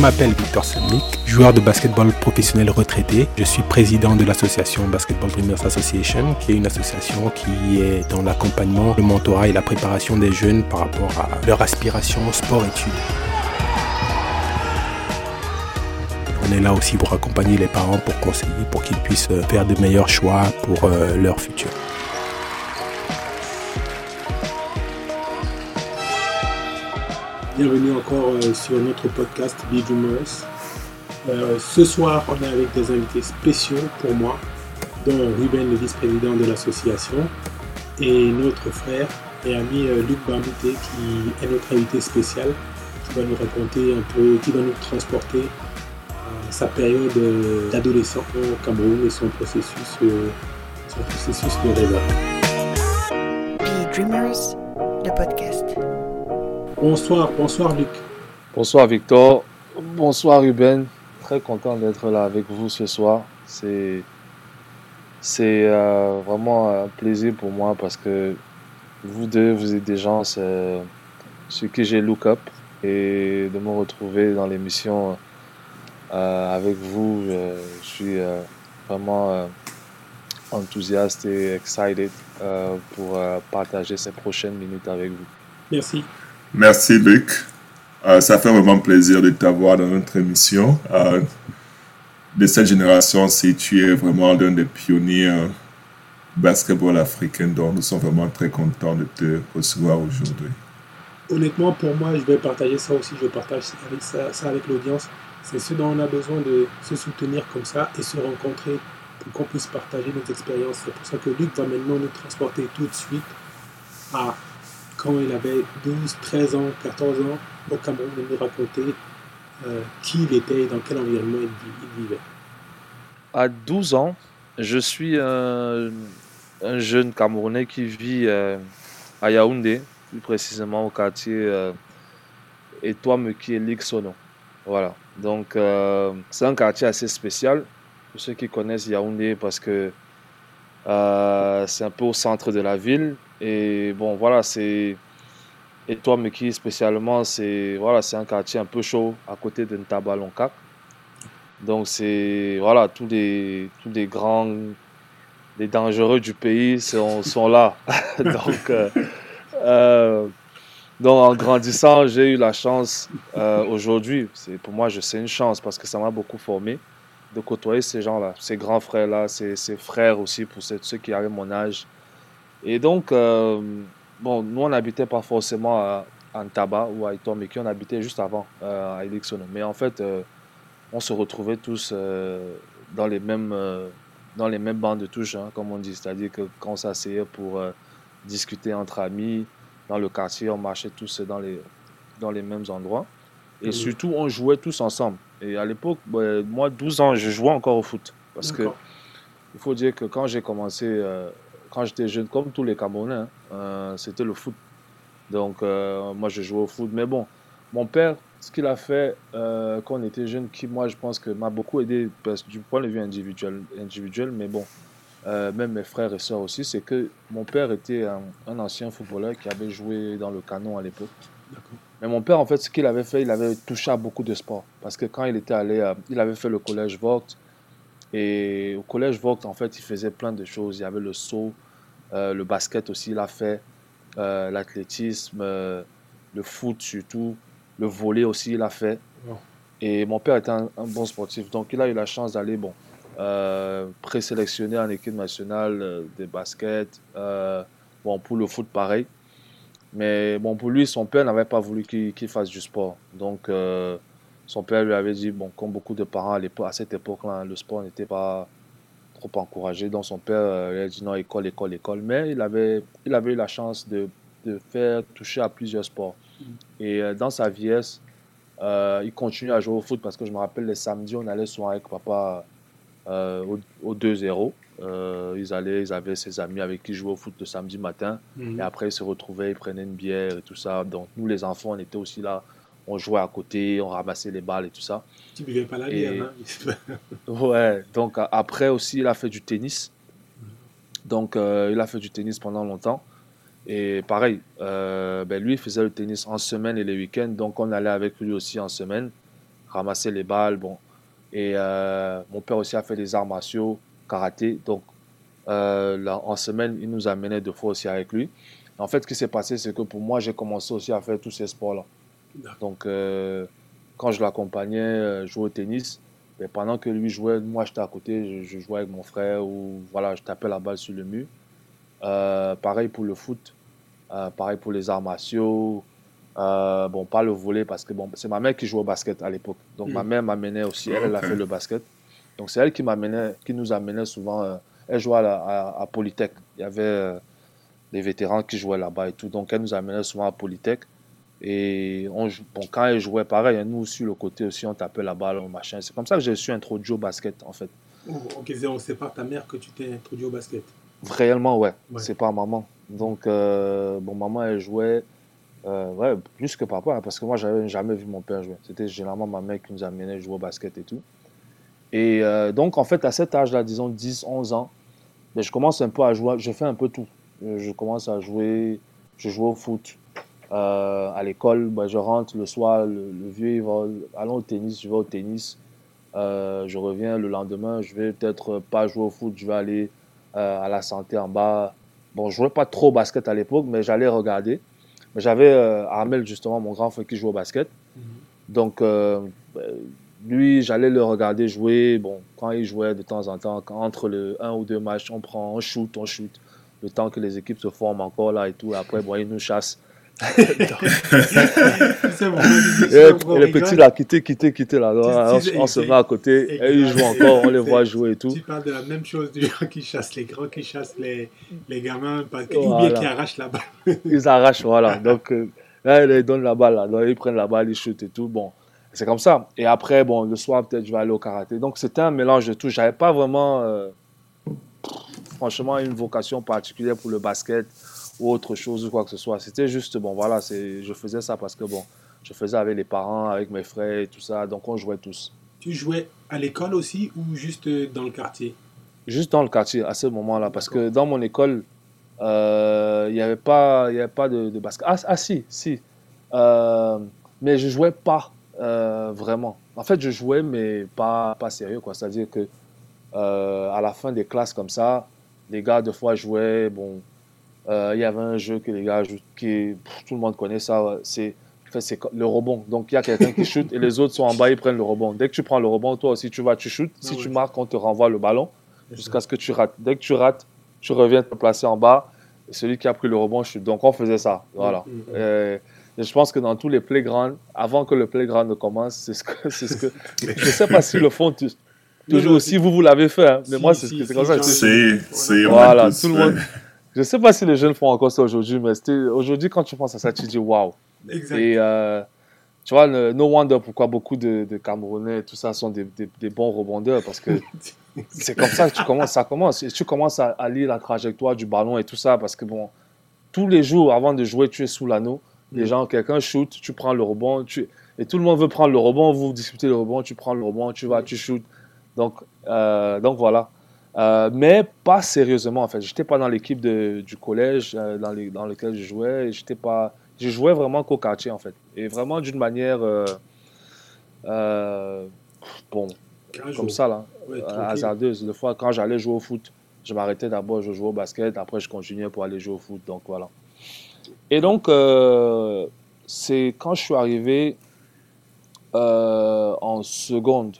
m'appelle Victor Semnik, joueur de basketball professionnel retraité. Je suis président de l'association Basketball Dreamers Association, qui est une association qui est dans l'accompagnement, le mentorat et la préparation des jeunes par rapport à leur aspiration sport-études. On est là aussi pour accompagner les parents, pour conseiller, pour qu'ils puissent faire de meilleurs choix pour euh, leur futur. Bienvenue encore euh, sur notre podcast Be Dreamers. Euh, ce soir, on est avec des invités spéciaux pour moi, dont Ruben, le vice-président de l'association, et notre frère et ami Luc Bambouté, qui est notre invité spécial, qui va nous raconter un peu, qui va nous transporter sa période d'adolescent au Cameroun et son processus, de réveil. Be Dreamers, le podcast. Bonsoir, bonsoir Luc. Bonsoir Victor, bonsoir Ruben. Très content d'être là avec vous ce soir. C'est c'est euh, vraiment un plaisir pour moi parce que vous deux, vous êtes des gens sur qui j'ai look up et de me retrouver dans l'émission euh, avec vous, je suis euh, vraiment enthousiaste et excited pour partager ces prochaines minutes avec vous. Merci. Merci Luc. Euh, ça fait vraiment plaisir de t'avoir dans notre émission. Euh, de cette génération, si tu es vraiment l'un des pionniers basketball africain, donc nous sommes vraiment très contents de te recevoir aujourd'hui. Honnêtement, pour moi, je vais partager ça aussi, je partage avec ça, ça avec l'audience. C'est ce dont on a besoin de se soutenir comme ça et se rencontrer pour qu'on puisse partager notre expérience. C'est pour ça que Luc va maintenant nous transporter tout de suite à quand il avait 12, 13 ans, 14 ans au Cameroun, de nous raconter euh, qui il était et dans quel environnement il, vivait. À 12 ans, je suis un, jeune Camerounais qui vit euh, à Yaoundé, plus précisément au quartier euh, Etoile qui est Sono. Voilà. Donc, euh, c'est un quartier assez spécial pour ceux qui connaissent Yaoundé parce que c'est un peu au centre de la ville. Et bon, voilà, c'est. Et toi, Meki, spécialement, c'est voilà, un quartier un peu chaud à côté de Ntabalonka. Donc, c'est. Voilà, tous les, tous les grands. Les dangereux du pays sont, sont là. donc, euh, euh, donc, en grandissant, j'ai eu la chance euh, aujourd'hui. Pour moi, c'est une chance parce que ça m'a beaucoup formé de côtoyer ces gens-là, ces grands frères-là, ces, ces, frères aussi, pour ceux qui avaient mon âge. Et donc, euh, bon, nous, on n'habitait pas forcément à, Ntaba ou à Itomeki, on habitait juste avant, euh, à Elixono. Mais en fait, euh, on se retrouvait tous dans, les mêmes, dans les mêmes bandes de touche, hein, comme on dit. C'est-à-dire que quand on s'asseyait pour discuter entre amis, dans le quartier, on marchait tous dans les, dans les mêmes endroits. Et surtout, on jouait tous ensemble. Et à l'époque, moi, 12 ans, je jouais encore au foot. Parce que il faut dire que quand j'ai commencé quand j'étais jeune, comme tous les Camerounais, hein, euh, c'était le foot. Donc, euh, moi, je jouais au foot. Mais bon, mon père, ce qu'il a fait euh, quand on était jeune, qui, moi, je pense que m'a beaucoup aidé du point de vue individuel, individuel mais bon, même mes frères et sœurs aussi, c'est que mon père était un, ancien footballeur qui avait joué dans le canon à l'époque. Mais mon père, en fait, ce qu'il avait fait, il avait touché à beaucoup de sports. Parce que quand il était allé, il avait fait le collège Vogt, et au collège Vogt, en fait, il faisait plein de choses. Il y avait le saut, euh, le basket aussi, il a fait, euh, l'athlétisme, euh, le foot surtout, le volet aussi, il a fait. Et mon père était un, bon sportif, donc il a eu la chance d'aller, bon, présélectionner en équipe nationale de basket. bon, pour le foot, pareil. Mais bon, pour lui, son père n'avait pas voulu qu'il fasse du sport. Donc, son père lui avait dit, bon, comme beaucoup de parents à, à cette époque-là, le sport n'était pas trop encouragé. Donc son père euh, a dit non, école, école, école. Mais il avait, il avait eu la chance de, de faire toucher à plusieurs sports. Mm. Et euh, dans sa vieillesse, euh, il continue à jouer au foot parce que je me rappelle les samedis, on allait souvent avec papa au, au 2-0. ils, allaient, ils avaient ses amis avec qui ils jouaient au foot le samedi matin. Mm. Et après, ils se retrouvaient, ils prenaient une bière et tout ça. Donc nous, les enfants, on était aussi là on jouait à côté, on ramassait les balles et tout ça. Tu buvais pas la bière, hein Ouais, donc après aussi, il a fait du tennis. Donc, euh, il a fait du tennis pendant longtemps. Et pareil, euh, ben lui, il faisait le tennis en semaine et les week-ends. Donc, on allait avec lui aussi en semaine ramasser les balles. Bon. Et euh, mon père aussi a fait des arts martiaux, karaté. Donc, euh, là, en semaine, il nous amenait deux fois aussi avec lui. En fait, ce qui s'est passé, c'est que pour moi, j'ai commencé aussi à faire tous ces sports-là. Donc, euh, quand je l'accompagnais jouer au tennis, et pendant que lui jouait, moi j'étais à côté, je, je, jouais avec mon frère ou voilà, je tapais la balle sur le mur. pareil pour le foot, pareil pour les arts martiaux. bon, pas le volet parce que bon, c'est ma mère qui jouait au basket à l'époque. Donc ma mère m'amenait aussi, elle, elle a fait le basket. Donc c'est elle qui m'amenait, qui nous amenait souvent elle jouait à, à, Polytech. Il y avait euh, des vétérans qui jouaient là-bas et tout. Donc, elle nous amenait souvent à Polytech. Et on, bon, quand elle jouait, pareil, nous aussi, le côté aussi, on tapait la balle, machin. C'est comme ça que je suis introduit au basket, en fait. Oh, ok, c'est par ta mère que tu t'es introduit au basket? Réellement, ouais. C'est pas maman. Donc, euh, bon, maman, elle jouait, euh, ouais, plus que papa, hein, parce que moi, j'avais jamais vu mon père jouer. C'était généralement ma mère qui nous amenait jouer au basket et tout. Et donc, en fait, à cet âge-là, disons 10, 11 ans, mais je commence un peu à jouer, je fais un peu tout. Je commence à jouer, je joue au foot. Euh, à l'école, bah, je rentre le soir, le, vieux, il va, allons au tennis, je vais au tennis. Euh, je reviens le lendemain, je vais peut-être pas jouer au foot, je vais aller euh, à la santé en bas. Bon, je jouais pas trop au basket à l'époque, mais j'allais regarder. J'avais Armel, justement, mon grand frère qui joue au basket. Mm-hmm. Donc, lui, j'allais le regarder jouer. Bon, quand il jouait de temps en temps, entre le un ou deux matchs, on prend, on shoot, on shoot. Le temps que les équipes se forment encore là et tout. Après, bon, il nous chasse. c'est bon. Et, les petits là, quitter, quitter, quitter là. on, se met à côté et ils jouent encore, on les voit jouer et tout. Tu parles de la même chose du gens qui chassent les grands, qui chassent les, les gamins, parce ou bien qui arrachent la balle. ils arrachent, voilà. Donc euh, là, ils donnent la balle, là. ils prennent la balle, ils shootent et tout. Bon, c'est comme ça. Et après, bon, le soir, peut-être, je vais aller au karaté. Donc, c'était un mélange de tout. J'avais pas vraiment, euh, franchement, une vocation particulière pour le basket ou autre chose ou quoi que ce soit. C'était juste, bon, voilà, je faisais ça parce que, bon, je faisais avec les parents, avec mes frères et tout ça. Donc, on jouait tous. Tu jouais à l'école aussi ou juste dans le quartier? Juste dans le quartier, à ce moment-là. Parce que dans mon école, euh, il n'y avait pas, y avait pas de, basket. Ah, ah, si, si. Euh, mais je jouais pas euh, vraiment. En fait, je jouais, mais pas, pas sérieux. quoi. C'est-à-dire que euh, à la fin des classes comme ça, les gars, deux fois, jouaient. Bon, euh, il y avait un jeu que les gars jouent, qui tout le monde connaît ça. C'est c'est le rebond. Donc, il y a quelqu'un qui shoot et les autres sont en bas, ils prennent le rebond. Dès que tu prends le rebond, toi aussi, tu vas, tu shoots. Si ah tu marques, on te renvoie le ballon jusqu'à ce que tu rates. Dès que tu rates, tu reviens te placer en bas. Et celui qui a pris le rebond chute. Donc, on faisait ça. Voilà. Mm, mm, mm je pense que dans tous les playgrounds, avant que le playground ne commence, c'est ce que. C'est ce que je ne sais pas si le font toujours aussi, vous, vous l'avez fait. Hein, mais moi, c'est si, comme ça. C'est. Voilà, tout le monde. Je ne sais pas si les jeunes font encore ça aujourd'hui, mais aujourd'hui, quand tu penses à ça, tu dis waouh. Et euh, tu vois, no wonder pourquoi beaucoup de, de Camerounais, tout ça, sont des, des, bons rebondeurs, parce que c'est comme ça que tu commences, ça commence. Et tu commences à, à, lire la trajectoire du ballon et tout ça, parce que bon, tous les jours avant de jouer, tu es sous l'anneau. Les gens, quelqu'un shoot, tu prends le rebond, tu... et tout le monde veut prendre le rebond, vous discutez le rebond, tu prends le rebond, tu vas, tu shoots. Donc, euh, donc voilà. Euh, mais pas sérieusement en fait. J'étais pas dans l'équipe du collège euh, dans, les, dans lequel je jouais. J'étais pas, je jouais vraiment qu'au quartier en fait. Et vraiment d'une manière, bon, comme ça là, hasardeuse. Des fois, quand j'allais jouer au foot, je m'arrêtais d'abord, je jouais au basket, après je continuais pour aller jouer au foot. Donc voilà. Et donc, euh, c'est quand je suis arrivé euh, en seconde,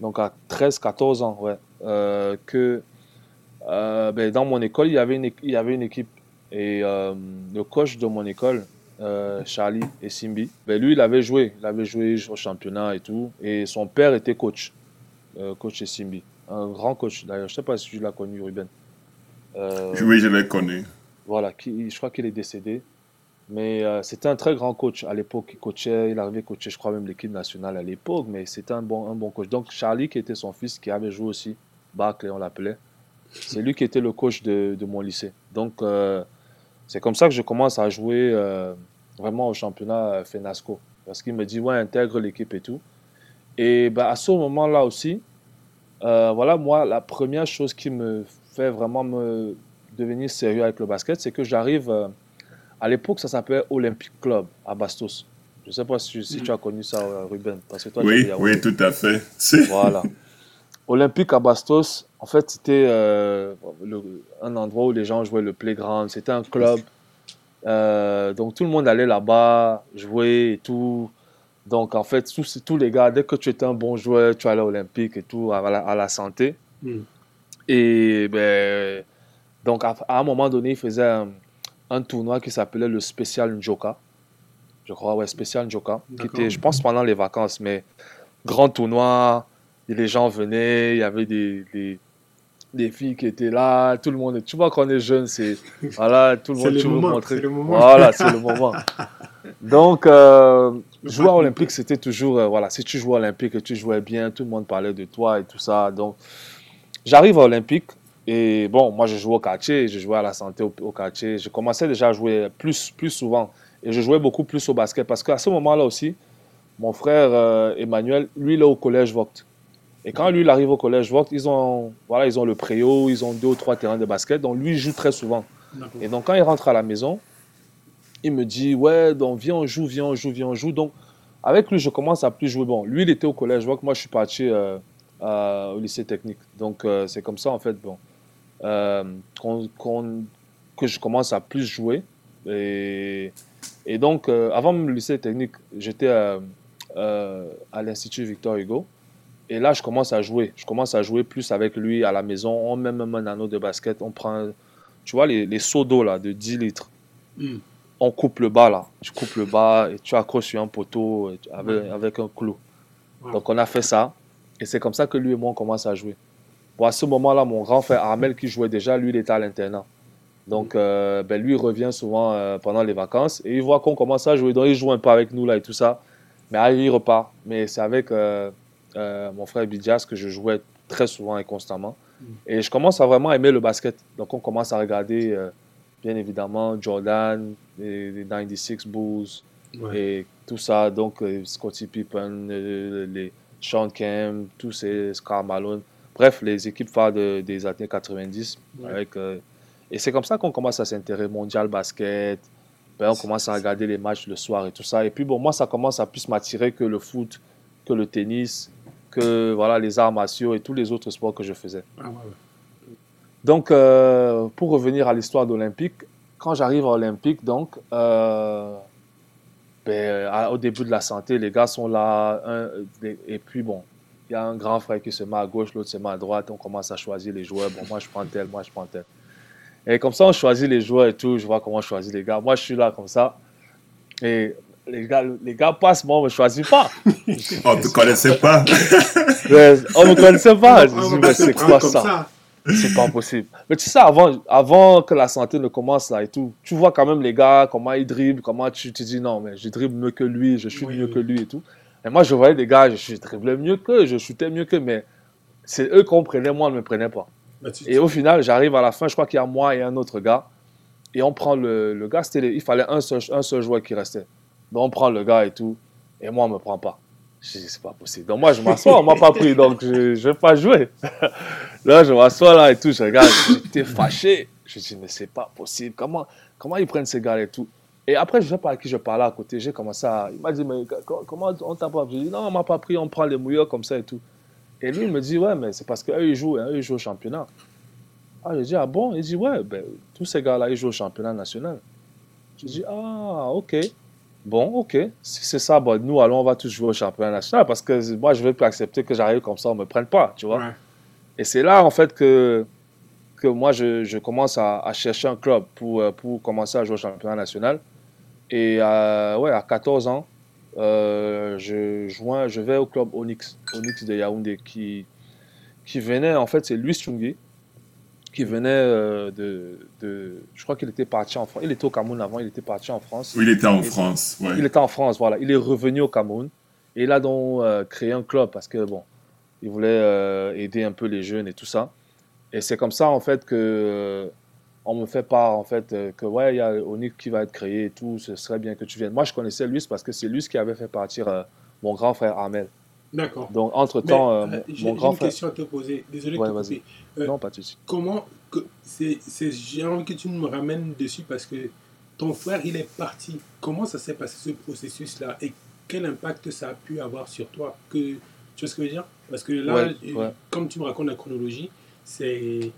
donc à 13-14 ans, ouais, euh, que ben, dans mon école, il y avait une, il y avait une équipe. Et le coach de mon école, Charlie et Simbi, ben, lui, il avait joué. Il avait joué au championnat et tout. Et son père était coach, coach et Simbi. Un grand coach, d'ailleurs. Je ne sais pas si tu l'as connu, Ruben. oui, je l'ai connu. Voilà, qui, je crois qu'il est décédé. Mais euh, c'était un très grand coach à l'époque. Il coachait, il arrivait à coacher, je crois, même l'équipe nationale à l'époque. Mais c'était un bon, un bon coach. Donc, Charlie, qui était son fils, qui avait joué aussi, Barclay, on l'appelait, c'est lui qui était le coach de, mon lycée. Donc, euh, c'est comme ça que je commence à jouer euh, vraiment au championnat FENASCO. Parce qu'il me dit, ouais, intègre l'équipe et tout. Et bah, à ce moment-là aussi, voilà, moi, la première chose qui me fait vraiment me devenir sérieux avec le basket, c'est que j'arrive. À l'époque, ça s'appelait Olympic Club à Bastos. Je ne sais pas si, si tu as connu ça, euh, Ruben. Parce que toi, Oui, oui, tout à fait. Voilà. Olympique à Bastos, en fait, c'était euh, un endroit où les gens jouaient le playground. C'était un club. Euh, donc, tout le monde allait là-bas jouer et tout. Donc, en fait, tous, tous les gars, dès que tu étais un bon joueur, tu allais à Olympique et tout, à la, à la santé. Mm. Et ben, donc, à, à un moment donné, ils faisaient un, un tournoi qui s'appelait le Special Njoka. Je crois, ouais, Special Njoka. Qui était, je pense, pendant les vacances, mais grand tournoi. Et les gens venaient, il y avait des, des, des filles qui étaient là, tout le monde. Tu vois, quand on est jeune, c'est. Voilà, tout le monde, le tu veux moment, montrer. c'est le moment. Voilà, c'est le moment. Donc, euh, jouer à Olympique, c'était toujours. euh, voilà, si tu jouais Olympique et tu jouais bien, tout le monde parlait de toi et tout ça. Donc, j'arrive à Olympique et bon, moi, je jouais au quartier, je jouais à la santé au, au quartier. Je commençais déjà à jouer plus, plus souvent et je jouais beaucoup plus au basket parce qu'à ce moment-là aussi, mon frère euh, Emmanuel, lui, il est au collège Vogt. Et quand lui, il arrive au collège Vogt, ils ont, voilà, ils ont le préau, ils ont deux ou trois terrains de basket. Donc, lui, il joue très souvent. Et donc, quand il rentre à la maison, il me dit Ouais, donc viens, on joue, viens, on joue, viens, on joue. Donc, avec lui, je commence à plus jouer. Bon, lui, il était au collège Vogt, moi, je suis parti euh, au lycée technique. Donc, euh, c'est comme ça, en fait, bon, euh, que je commence à plus jouer. Et, et donc, euh, avant le lycée technique, j'étais euh, euh, à l'Institut Victor Hugo. Et là, je commence à jouer. Je commence à jouer plus avec lui à la maison. On met même un anneau de basket. On prend, tu vois, les, les seaux d'eau là, de 10 litres. Mm. On coupe le bas là. Tu coupes le bas et tu accroches sur un poteau avec, avec un clou. Donc, on a fait ça. Et c'est comme ça que lui et moi, on commence à jouer. Bon, à ce moment-là, mon grand frère Armel, qui jouait déjà, lui, il était à l'internat. Donc, euh, ben, lui, il revient souvent euh, pendant les vacances et il voit qu'on commence à jouer. Donc, il joue un peu avec nous là et tout ça. Mais après, il repart. Mais c'est avec euh, mon frère Bidias que je jouais très souvent et constamment. Mm. Et je commence à vraiment aimer le basket. Donc, on commence à regarder, bien évidemment, Jordan, les, les 96 Bulls Ouais. et tout ça. Donc, Scottie Pippen, les Sean Kemp, tous ces Scar Malone. Bref, les équipes phares de- des années 90. Ouais. Avec, euh, et c'est comme ça qu'on commence à s'intéresser mondial basket. Ben, on commence à regarder les matchs le soir et tout ça. Et puis, bon, moi, ça commence à plus m'attirer que le foot, que le tennis, que voilà, les arts martiaux et tous les autres sports que je faisais. Ah, ouais, ouais. Donc, euh, pour revenir à l'histoire d'Olympique, quand j'arrive à Olympique, donc, euh, ben, à- au début de la santé, les gars sont là. et puis, bon, il y a un grand frère qui se met à gauche, l'autre se met à droite. On commence à choisir les joueurs. Bon, moi, je prends tel, moi, je prends tel. Et comme ça, on choisit les joueurs et tout. Je vois comment je choisis les gars. Moi, je suis là comme ça. Et les gars, les gars passent, moi, on ne me choisit pas. On ne te connaissait pas. Mais on ne me connaissait pas. Je On dis, mais c'est quoi ça? c'est pas possible. Mais tu sais, avant, avant que la santé ne commence là et tout, tu vois quand même les gars, comment ils dribblent, comment tu te dis non, mais je dribble mieux que lui, je Oui, mieux que lui et tout. Et moi, je voyais des gars, je, je dribblais mieux qu'eux, je shootais mieux qu'eux, mais c'est eux qu'on prenait, moi, on ne me prenait pas. Bah, tu- Et au final, j'arrive à la fin, je crois qu'il y a moi et un autre gars. Et on prend le, le gars, les- il fallait un seul, un seul joueur qui restait. Donc on prend le gars et tout. Et moi, on ne me prend pas. Je dis, c'est pas possible. Donc moi, je m'assois, on m'a pas pris, donc je ne vais pas jouer. là, je m'assois là et tout, je regarde, j'étais fâché. Je dis, mais c'est pas possible. Comment, comment ils prennent ces gars et tout? Et après, je ne sais pas à qui je parlais à côté. J'ai commencé à. Il m'a dit, mais co- comment on t'a pas pris J'ai dit, non, on m'a pas pris, on prend les mouilleurs comme ça et tout. Et lui, il me dit, ouais, mais c'est parce qu'eux, ils jouent, hein, eux, ils jouent au championnat. Ah, j'ai dit, ah bon? Il dit, ouais, ben, tous ces gars-là, ils jouent au championnat national. J'ai dit, ah, ok. Bon, ok. Si c'est ça, bon, nous, allons, on va tous jouer au championnat national parce que moi, je ne vais plus accepter que j'arrive comme ça, on ne me prenne pas, tu vois. Ouais. Et c'est là, en fait, que, que moi, je, je commence à, à chercher un club pour, euh, pour commencer à jouer au championnat national. Et euh, ouais, à 14 ans, euh, je, joins, je vais au club Onyx, Onyx de Yaoundé, qui, qui venait, en fait, c'est Luis Chungui, qui venait euh, de, de. Je crois qu'il était parti en France. Il était au Cameroun avant, il était parti en France. Oui, il était en France. Ouais. Il était en France, voilà. Il est revenu au Cameroun. Et il a donc euh, créé un club parce que, bon, il voulait aider un peu les jeunes et tout ça. Et c'est comme ça, en fait, que on me fait part, en fait, euh, que, ouais, il y a Onyx qui va être créé et tout, ce serait bien que tu viennes. Moi, je connaissais Luis parce que c'est Luis qui avait fait partir euh, mon grand frère Armel. D'accord. Donc, entre-temps, euh, mon, j'ai mon j'ai grand une frère... question à te poser. Désolé Ouais, de te. Euh, Non, pas de souci. Comment que c'est c'est j'ai envie que tu me ramènes dessus parce que ton frère, il est parti. Comment ça s'est passé ce processus-là et quel impact ça a pu avoir sur toi? Que, Tu vois ce que je veux dire? Parce que là, Ouais, ouais. comme tu me racontes la chronologie, c'est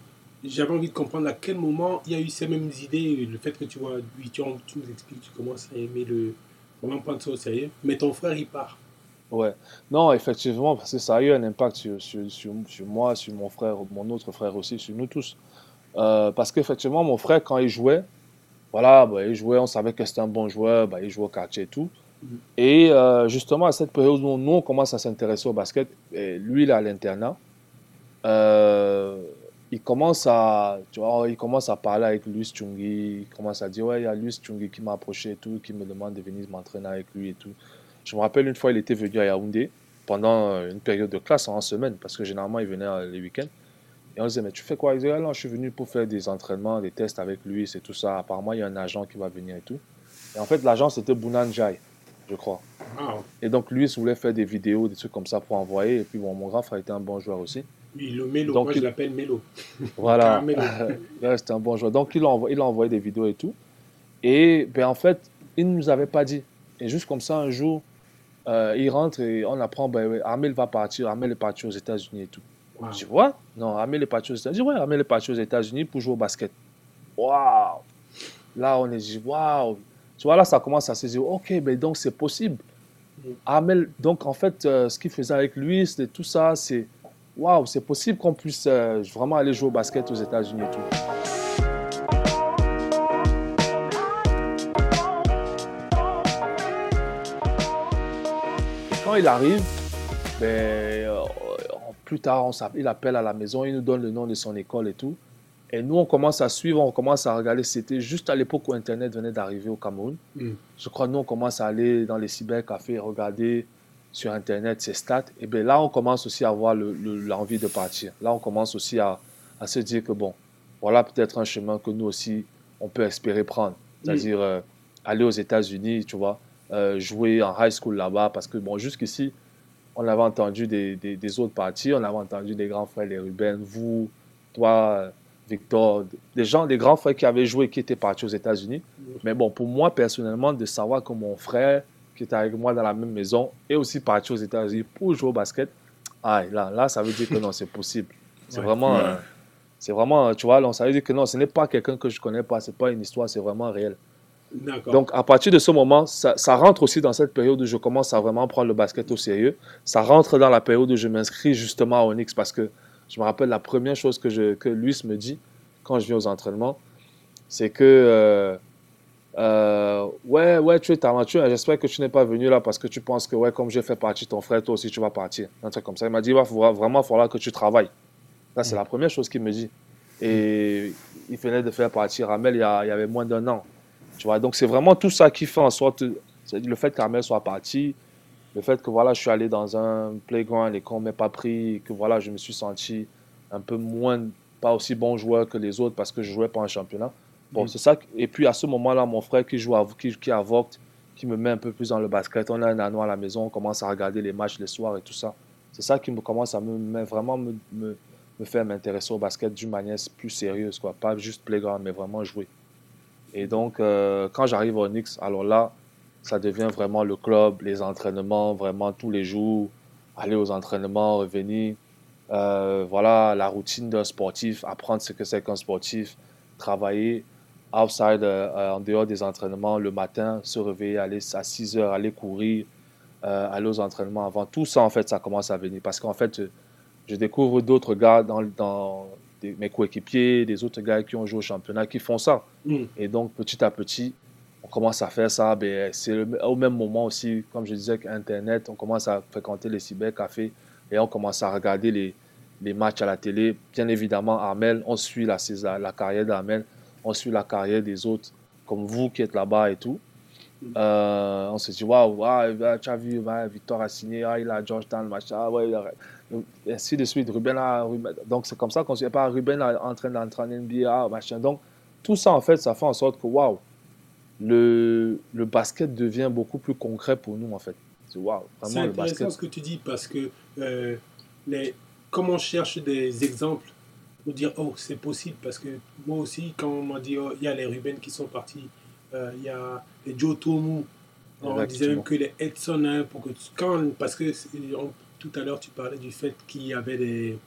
j'avais envie de comprendre à quel moment il y a eu ces mêmes idées, le fait que tu vois, lui, tu, tu nous expliques, tu commences à aimer le, vraiment prendre ça au sérieux, mais ton frère, il part. Ouais. Non, effectivement, parce que ça a eu un impact sur, sur, sur, sur moi, sur mon frère, mon autre frère aussi, sur nous tous. Euh, parce qu'effectivement, mon frère, quand il jouait, voilà, bah, il jouait, on savait que c'était un bon joueur, bah, il jouait au quartier et tout. Mhm. Et euh, justement, à cette période où nous, on commence à s'intéresser au basket, et lui, il est à l'internat, euh, il commence à, tu vois, il commence à parler avec Luis Chungi, il commence à dire, ouais, il y a Luis Chungi qui m'a approché et tout, qui me demande de venir m'entraîner avec lui et tout. Je me rappelle une fois, il était venu à Yaoundé pendant une période de classe en semaine, parce que généralement, il venait les week-ends. Et on disait, mais tu fais quoi? Il disait, ah non, je suis venu pour faire des entraînements, des tests avec lui, c'est tout ça. Apparemment, il y a un agent qui va venir et tout. Et en fait, l'agent, c'était Bounan Jai, je crois. Ah, Et donc, lui, il voulait faire des vidéos, des trucs comme ça pour envoyer. Et puis, bon, mon grand frère était un bon joueur aussi. Lui, le Mélo, Donc, moi je il- l'appelle Mélo. Voilà. C'était un bon joueur. Donc, il a, envoyé, il a envoyé des vidéos et tout. Et ben, en fait, il ne nous avait pas dit. Et juste comme ça, un jour, euh, il rentre et on apprend, ben, Amel va partir. Amel est parti aux États-Unis et tout. Wow. Je dis, ouais, non, Amel est parti aux États-Unis. Je dis, ouais, Amel est parti aux États-Unis pour jouer au basket. Waouh! Là, on est dit, waouh! Tu vois, là, ça commence à se dire, ok, ben donc c'est possible. Mm. Amel, donc en fait, euh, ce qu'il faisait avec lui, c'était tout ça, c'est waouh, c'est possible qu'on puisse euh, vraiment aller jouer au basket aux États-Unis et tout. Quand il arrive, ben, euh, plus tard, on il appelle à la maison, il nous donne le nom de son école et tout. Et nous, on commence à suivre, on commence à regarder. C'était juste à l'époque où Internet venait d'arriver au Cameroun. Mm. Je crois, nous, on commence à aller dans les cybercafés, regarder sur Internet ses stats. Et bien là, on commence aussi à avoir le- le- l'envie de partir. Là, on commence aussi à, à se dire que, bon, voilà peut-être un chemin que nous aussi, on peut espérer prendre. C'est-à-dire euh, aller aux États-Unis, tu vois, euh, jouer en high school là-bas. Parce que, bon, jusqu'ici, on avait entendu des, des- des autres parties, on avait entendu des grands frères, les Ruben, vous, toi, Victor, des gens, des grands frères qui avaient joué, qui étaient partis aux États-Unis. Mais bon, pour moi, personnellement, de savoir que mon frère, qui était avec moi dans la même maison, est aussi parti aux États-Unis pour jouer au basket, ah, là, là, ça veut dire que non, c'est possible. C'est Ouais. vraiment, Ouais. euh, c'est vraiment, tu vois, là, ça veut dire que non, ce n'est pas quelqu'un que je connais pas, c'est pas une histoire, c'est vraiment réel. Donc, à partir de ce moment, ça, ça rentre aussi dans cette période où je commence à vraiment prendre le basket au sérieux. Ça rentre dans la période où je m'inscris justement à Onyx parce que je me rappelle la première chose que, je, que Luis me dit quand je viens aux entraînements, c'est que euh, euh, ouais, ouais, tu es talentueux. J'espère que tu n'es pas venu là parce que tu penses que ouais, comme j'ai fait partie de ton frère, toi aussi tu vas partir. Un truc comme ça. Il m'a dit, ouais, faudra- vraiment, il faudra que tu travailles. Ça, c'est la première chose qu'il me dit. Et il venait de faire partir Ramel il y, a- il y avait moins d'un an. Tu vois, donc c'est vraiment tout ça qui fait en sorte, le fait qu'Amel soit parti, le fait que voilà, je suis allé dans un playground et qu'on ne m'ait pas pris, que voilà, je me suis senti un peu moins, pas aussi bon joueur que les autres parce que je jouais pas en championnat. Bon, Mm. c'est ça. Et puis à ce moment-là, mon frère qui joue, à, qui, qui Vogt, qui me met un peu plus dans le basket, on a un anneau à la maison, on commence à regarder les matchs les soirs et tout ça. C'est ça qui me commence à me, me- vraiment me, me, me faire m'intéresser au basket d'une manière plus sérieuse, quoi. Pas juste playground, mais vraiment jouer. Et donc, euh, quand j'arrive au Knicks, alors là, ça devient vraiment le club, les entraînements, vraiment tous les jours, aller aux entraînements, revenir. Euh, voilà, la routine d'un sportif, apprendre ce que c'est qu'un sportif, travailler outside, euh, euh, en dehors des entraînements, le matin, se réveiller, aller à 6 heures, aller courir, euh, aller aux entraînements avant. Tout ça, en fait, ça commence à venir. Parce qu'en fait, je découvre d'autres gars dans, dans des- mes coéquipiers, des autres gars qui ont joué au championnat qui font ça. Mm. Et donc, petit à petit, on commence à faire ça. Ben, c'est au même moment aussi, comme je disais, qu'Internet, on commence à fréquenter les cybercafés et on commence à regarder les, les matchs à la télé. Bien évidemment, Armel, on suit la, saison- la carrière d'Armel, on suit la carrière des autres, comme vous qui êtes là-bas et tout. Euh, on se dit, waouh, bah, tu as vu, bah, Victor a signé, ah, il a Georgetown, machin, ah, ouais, a- et ainsi de suite. Ruben a, Ruben- donc c'est comme ça qu'on ne sait pas, Ruben est en train d'entrer en NBA, ah, machin. Donc, tout ça, en fait, ça fait en sorte que, waouh, le, le basket devient beaucoup plus concret pour nous, en fait. C'est waouh, C'est vraiment le intéressant basket. ce que tu dis parce que euh, les, comme on cherche des exemples dire oh c'est possible parce que moi aussi quand on m'a dit oh, il y a les Ruben qui sont partis euh, il y a les Joe Tomu. On disait même que les Edson, hein, pour que tu, quand, parce que tout à l'heure tu parlais du fait qu'il y avait des.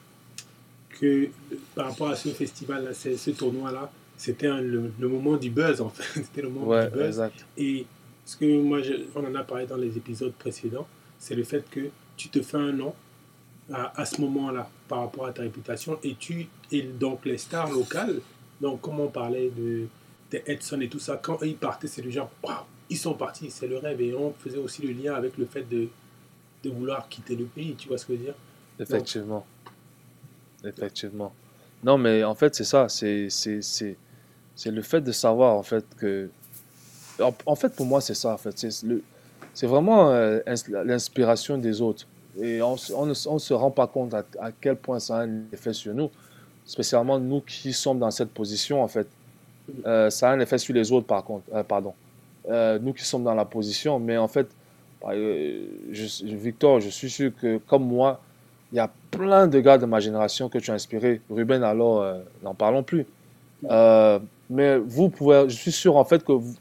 que par rapport à ce festival, ce, ce tournoi-là, c'était le, moment du buzz en fait. c'était le moment du buzz. Exact. Et ce que moi, on en a parlé dans les épisodes précédents, c'est le fait que tu te fais un nom à, à ce moment-là par rapport à ta réputation et tu et donc les stars locales donc comme on parlait de, de Edson et tout ça quand ils partaient c'est du genre ils sont partis c'est le rêve et on faisait aussi le lien avec le fait de, de vouloir quitter le pays tu vois ce que je veux dire? Effectivement. Effectivement. Non mais en fait c'est ça c'est c'est c'est le fait de savoir en fait que en, fait pour moi c'est ça en fait c'est le c'est vraiment euh, l'inspiration des autres et on ne se rend pas compte à, quel point ça a un effet sur nous, spécialement nous qui sommes dans cette position, en fait. Euh, ça a un effet sur les autres, par contre. Euh, pardon. Euh, nous qui sommes dans la position, mais en fait, Victor, je suis sûr que comme moi, il y a plein de gars de ma génération que tu as inspiré. Ruben, alors, n'en parlons plus. mais vous pouvez, je suis sûr en fait que vous,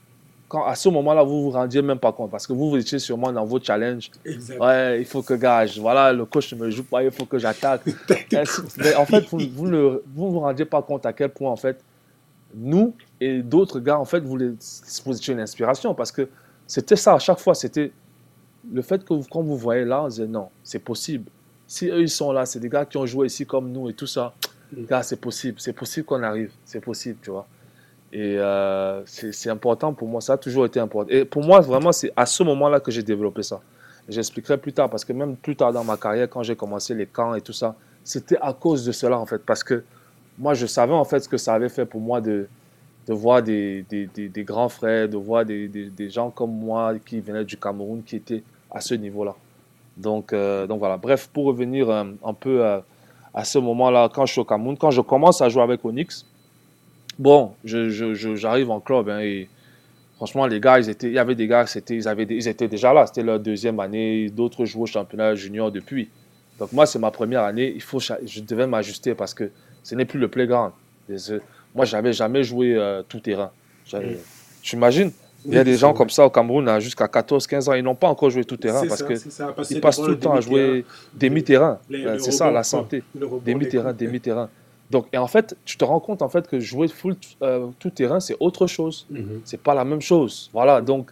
quand à ce moment-là, vous vous rendiez même pas compte parce que vous, vous étiez sûrement dans vos challenges. Ouais, il faut que gage, voilà, le coach ne me joue pas, il faut que j'attaque. Mais en fait, vous, vous ne vous, vous rendiez pas compte à quel point, en fait, nous et d'autres gars, en fait, vous, vous étiez une inspiration parce que c'était ça à chaque fois. C'était le fait que quand vous voyez là, on disait non, c'est possible. Si eux, ils sont là, c'est des gars qui ont joué ici comme nous et tout ça. Mm. Gars, c'est possible. C'est possible qu'on arrive. C'est possible, tu vois. Et euh, c'est important pour moi, ça a toujours été important. Et pour moi, vraiment, c'est à ce moment-là que j'ai développé ça. J'expliquerai plus tard, parce que même plus tard dans ma carrière, quand j'ai commencé les camps et tout ça, c'était à cause de cela, en fait. Parce que moi, je savais, en fait, ce que ça avait fait pour moi de, de voir des, des, des, grands frères, de voir des, des, gens comme moi qui venaient du Cameroun, qui étaient à ce niveau-là. Donc, euh, donc voilà. Bref, pour revenir un, euh, un peu à ce moment-là, quand je suis au Cameroun, quand je commence à jouer avec Onyx, Bon, j'arrive je, je, en club hein, et franchement, les gars, ils étaient, il y avait des gars, c'était, ils, avaient, ils étaient déjà là. C'était leur deuxième année. D'autres jouent au championnat junior depuis. Donc moi, c'est ma première année. Il faut, je devais m'ajuster parce que ce n'est plus le playground. Moi, j'avais jamais joué euh, tout terrain. Tu imagines? Il y a des gens comme ça au Cameroun jusqu'à 14-15 ans, ils n'ont pas encore joué tout terrain parce qu'ils passent tout le temps à jouer demi-terrain. C'est ça la santé. Demi-terrain, demi-terrain. Donc, et en fait, tu te rends compte en fait que jouer full euh, tout terrain, c'est autre chose. Ce mhm. C'est pas la même chose. Voilà. Donc,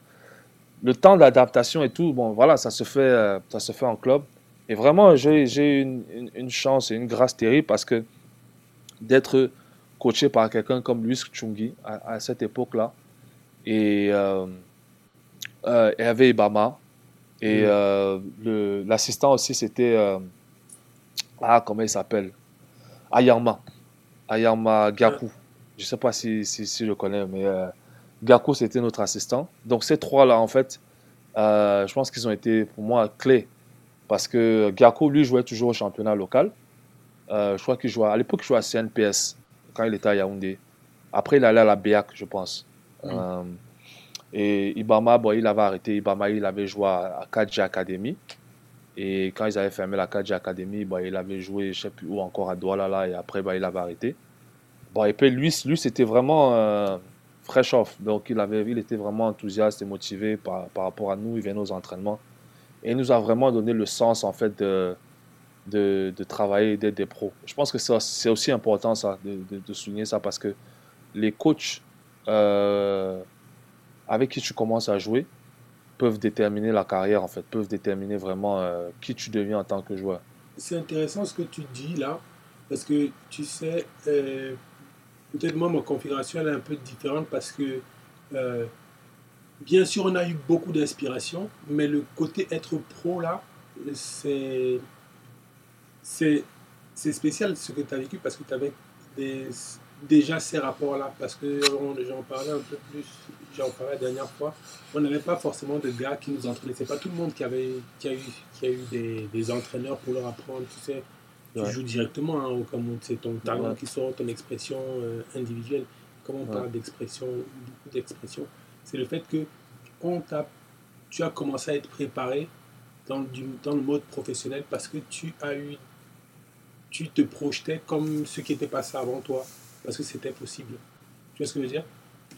le temps d'adaptation et tout, bon, voilà, ça se fait, euh, ça se fait en club. Et vraiment, j'ai une, une, chance et une grâce terrible parce que d'être coaché par quelqu'un comme Luis Chungi à, cette époque-là, et euh, euh y avait Ibama, et mhm. l'assistant aussi, c'était. ah, comment il s'appelle? Ayama. Ayama Gaku. Je ne sais pas si, si, si, je le connais, mais euh, Gaku, c'était notre assistant. Donc ces trois-là, en fait, euh, je pense qu'ils ont été pour moi clés. Parce que Gaku, lui, jouait toujours au championnat local. Euh, je crois qu'il jouait, à l'époque, il jouait à CNPS quand il était à Yaoundé. Après, il allait à la BEAC, je pense. et Ibama, bon, il avait arrêté. Ibama, il avait joué à, à Academy. Et quand ils avaient fermé la Kaji Academy, bah, il avait joué, je ne sais plus où, encore à Douala, là, et après, bah, il avait arrêté. Bon, et puis lui, lui c'était vraiment euh, fresh off. Donc, il, avait, il était vraiment enthousiaste et motivé par, par rapport à nous. Il venait aux entraînements. Et il nous a vraiment donné le sens, en fait, de, de, de travailler, d'être des pros. Je pense que c'est aussi important, ça, de, de, souligner ça, parce que les coachs euh, avec qui tu commences à jouer, peuvent déterminer la carrière, en fait, peuvent déterminer vraiment euh, qui tu deviens en tant que joueur. C'est intéressant ce que tu dis là, parce que tu sais, euh, peut-être moi, ma configuration elle est un peu différente parce que, euh, bien sûr, on a eu beaucoup d'inspiration, mais le côté être pro là, c'est. C'est spécial ce que tu as vécu parce que tu avais des, déjà ces rapports-là, parce que j'en parlais un peu plus, j'en parlais la dernière fois, on n'avait pas forcément de gars qui nous entraînaient. C'est pas tout le monde qui, avait, qui a eu, qui a eu des, des entraîneurs pour leur apprendre, tu sais. Tu joues directement, hein, comme c'est ton talent qui sort, ton expression euh, individuelle. Comme on parle d'expression, beaucoup d'expression, c'est le fait que on tu as commencé à être préparé dans, du, dans le mode professionnel parce que tu as eu tu te projetais comme ce qui était passé avant toi parce que c'était possible. Tu vois ce que je veux dire?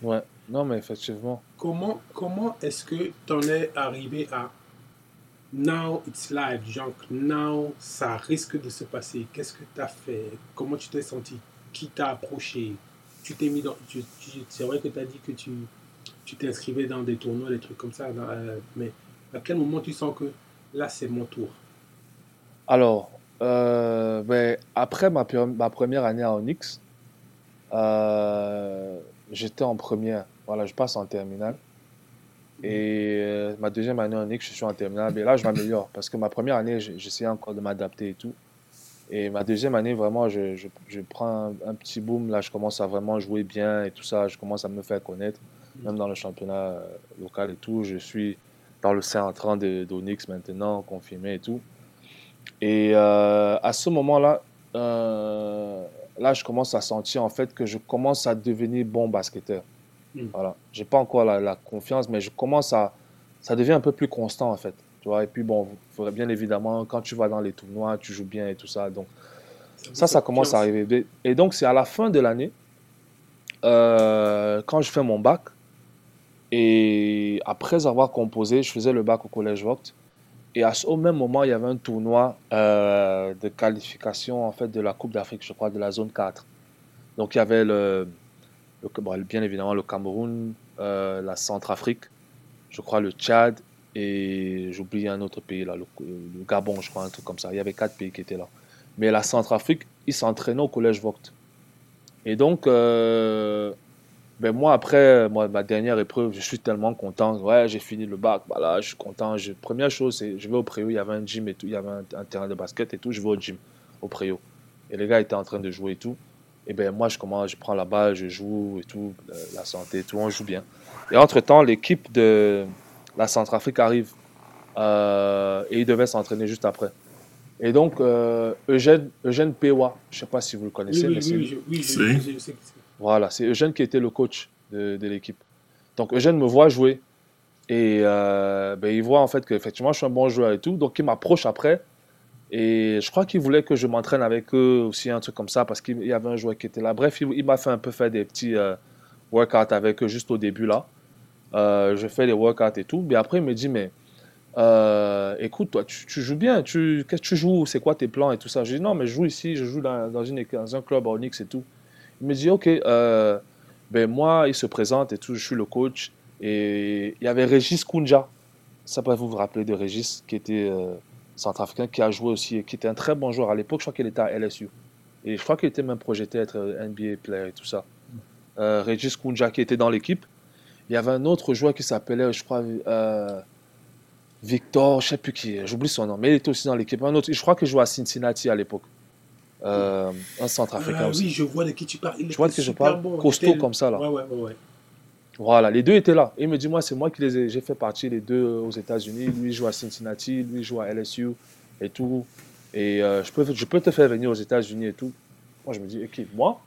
Ouais, non, mais effectivement. Comment, comment est-ce que tu en es arrivé à Now it's live, genre now ça risque de se passer. Qu'est-ce que tu as fait? Comment tu t'es senti? Qui t'a approché? Tu t'es mis dans. C'est vrai que tu as dit que tu tu t'inscrivais dans des tournois, des trucs comme ça, dans, euh, mais à quel moment tu sens que là c'est mon tour? Alors, euh, ben, après ma première année à Onyx, euh, j'étais en première. Voilà, je passe en terminale. Et euh, ma deuxième année à Onyx, je suis en terminale. Mais là, je m'améliore parce que ma première année, j'essayais encore de m'adapter et tout. Et ma deuxième année, vraiment, je, je, prends un, petit boom. Là, je commence à vraiment jouer bien et tout ça. Je commence à me faire connaître, même dans le championnat euh, local et tout. Je suis dans le sein entrant de- d'Onyx maintenant, confirmé et tout. Et à ce moment-là, là, je commence à sentir en fait que je commence à devenir bon basketteur. Mm. Voilà. J'ai pas encore la, la confiance, mais je commence à. Ça devient un peu plus constant en fait. Tu vois. Et puis bon, faudrait bien évidemment, quand tu vas dans les tournois, tu joues bien et tout ça. Donc ça, ça commence à arriver. Et donc, c'est à la fin de l'année, euh, quand je fais mon bac, et après avoir composé, je faisais le bac au Collège Vogt. Et à au même moment, il y avait un tournoi euh, de qualification en fait, de la Coupe d'Afrique, je crois, de la zone 4. Donc, il y avait le, bien évidemment le Cameroun, euh, la Centrafrique, je crois le Tchad, et j'oublie un autre pays, là, le, le Gabon, je crois, un truc comme ça. Il y avait quatre pays qui étaient là. Mais la Centrafrique, ils s'entraînaient au Collège Vogt. Et donc, euh, ben moi, après moi, ma dernière épreuve, je suis tellement content. Ouais, j'ai fini le bac, voilà, je suis content. Je- première chose, c'est je vais au Préau, il y avait un gym et tout, il y avait un, un terrain de basket et tout, je vais au gym, au Préau. Et les gars étaient en train de jouer et tout. Et ben moi, je commence, je prends la balle, je joue et tout, euh, la santé et tout, on joue bien. Et entre-temps, l'équipe de la Centrafrique arrive euh, et ils devaient s'entraîner juste après. Et donc, euh, Eugène, Eugène Pewa, je ne sais pas si vous le connaissez, oui, mais c'est oui, je, oui, je, Si. je- je sais que c'est. Voilà, c'est Eugène qui était le coach de, l'équipe. Donc Eugène me voit jouer et euh, ben, il voit en fait qu'effectivement je suis un bon joueur et tout. Donc il m'approche après et je crois qu'il voulait que je m'entraîne avec eux aussi, un truc comme ça, parce qu'il y avait un joueur qui était là. Bref, il, m'a fait un peu faire des petits euh, workouts avec eux juste au début là. Euh, je fais des workouts et tout. Mais après il me dit, mais écoute, toi, tu, joues bien, tu, qu'est-ce que tu joues, c'est quoi tes plans et tout ça? Je dis, non, mais je joue ici, je joue dans, dans un club à Onyx et tout. Il me dit, ok, ben moi, il se présente et tout, je suis le coach. Et il y avait Régis Kunja, ça peut vous vous rappeler de Régis, qui était euh, centrafricain, qui a joué aussi, qui était un très bon joueur à l'époque. Je crois qu'il était à LSU. Et je crois qu'il était même projeté à être NBA player et tout ça. Euh, Régis Kunja qui était dans l'équipe. Il y avait un autre joueur qui s'appelait, je crois, euh, Victor, je ne sais plus qui j'oublie son nom, mais il était aussi dans l'équipe. Un autre, je crois qu'il jouait à Cincinnati à l'époque. Euh, un centrafricain Ah, aussi. oui, je vois de qui tu parles. Il Tu vois de qui je parle bon. Costaud comme ça, là. Ouais, ouais, ouais. Voilà, les deux étaient là. Il me dit, moi, c'est moi qui les ai. J'ai fait partie les deux aux États-Unis. Lui joue à Cincinnati, lui joue à LSU et tout. Et euh, je, peux, je peux te faire venir aux États-Unis et tout. Moi, je me dis, ok, moi?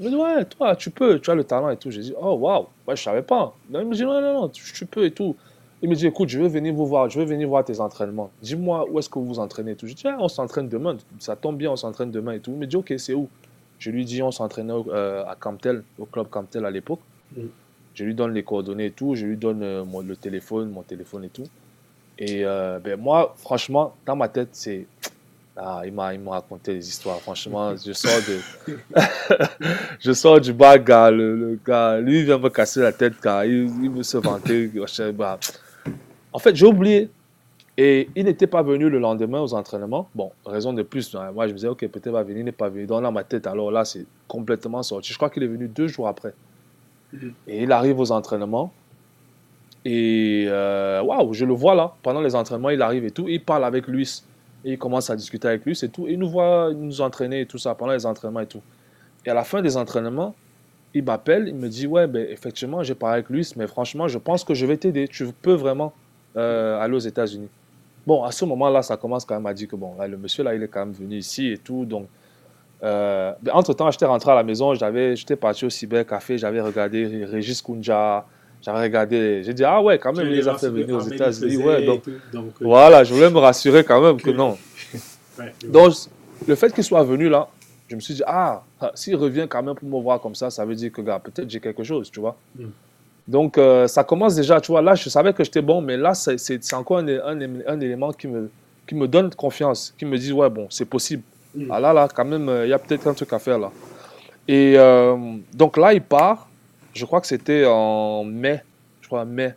Il me dit, ouais, toi, tu peux, tu as le talent et tout. J'ai dit, oh, waouh, ouais, je savais pas. Non, il me dit, non, non, non, tu, tu peux et tout. Il me dit, écoute, je veux venir vous voir, je veux venir voir tes entraînements. Dis-moi où est-ce que vous vous entraînez et tout. Je dis, ah, on s'entraîne demain. Ça tombe bien, on s'entraîne demain et tout. Il me dit, ok, c'est où? Je lui dis, on s'entraînait euh, à Camptel, au club Camptel à l'époque. Je lui donne les coordonnées et tout. Je lui donne euh, mon- le téléphone, mon téléphone et tout. Et euh, ben, moi, franchement, dans ma tête, c'est. Ah, il m'a raconté des histoires. Franchement, je sors de. je sors du bas, gars. Le, le gars, lui, il vient me casser la tête, car il, il me se vantait. machin, bah. En fait, j'ai oublié. Et il n'était pas venu le lendemain aux entraînements. Bon, raison de plus. hein, Moi, je me disais, OK, peut-être il va venir, il n'est pas venu. Dans ma tête, alors là, c'est complètement sorti. Je crois qu'il est venu deux jours après. Mhm. Et il arrive aux entraînements. Et euh, waouh, je le vois là. Pendant les entraînements, il arrive et tout. Il parle avec Luis. Et il commence à discuter avec lui, c'est tout. Et il nous voit nous entraîner et tout ça pendant les entraînements et tout. Et à la fin des entraînements, il m'appelle, il me dit Ouais, ben, effectivement, j'ai parlé avec Luis, mais franchement, je pense que je vais t'aider. Tu peux vraiment euh, aller aux États-Unis. Bon, à ce moment-là, ça commence quand même à dire que bon, là, le monsieur là, il est quand même venu ici et tout. Donc, euh, ben, entre-temps, j'étais rentré à la maison, j'avais, j'étais parti au cybercafé, j'avais regardé Régis Kunja, j'avais regardé, j'ai dit, ah ouais, quand même, il les a fait venir aux États-Unis. Ouais, donc, tout, donc, euh, voilà, je voulais me rassurer quand même que Que- non. ouais, Donc, le fait qu'il soit venu là, je me suis dit, ah, ah, s'il revient quand même pour me voir comme ça, ça veut dire que, gars, peut-être j'ai quelque chose, tu vois. Mm. Donc, euh, ça commence déjà, tu vois. Là, je savais que j'étais bon, mais là, c'est- encore un, un, un élément qui me, qui me donne confiance, qui me dit, ouais, bon, c'est possible. Mm. Ah là, là, quand même, euh, il y a peut-être un truc à faire là. Et euh, donc là, il part. Je crois que c'était en mai. Je crois mai.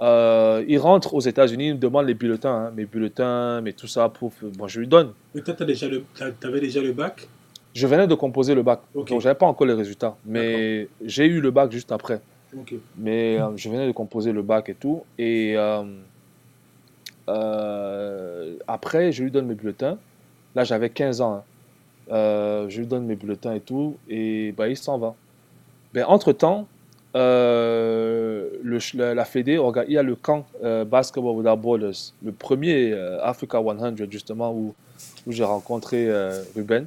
Il rentre aux États-Unis, il me demande les bulletins, hein, mes bulletins, mais tout ça. Pour... Bon, je lui donne. Mais toi, t'as- t'avais déjà le bac? Je venais de composer le bac, donc j'avais pas encore les résultats. Mais j'ai eu le bac juste après. Mais euh, je venais de composer le bac et tout. Et euh, euh, après, je lui donne mes bulletins. Là, j'avais 15 ans. hein. Euh, je lui donne mes bulletins et tout. Et bah, il s'en va. Ben, entre-temps, euh, le, la, la Fédé, il y a le camp euh, Basketball Without Borders, le premier euh, Africa 100, justement, où, où j'ai rencontré euh, Ruben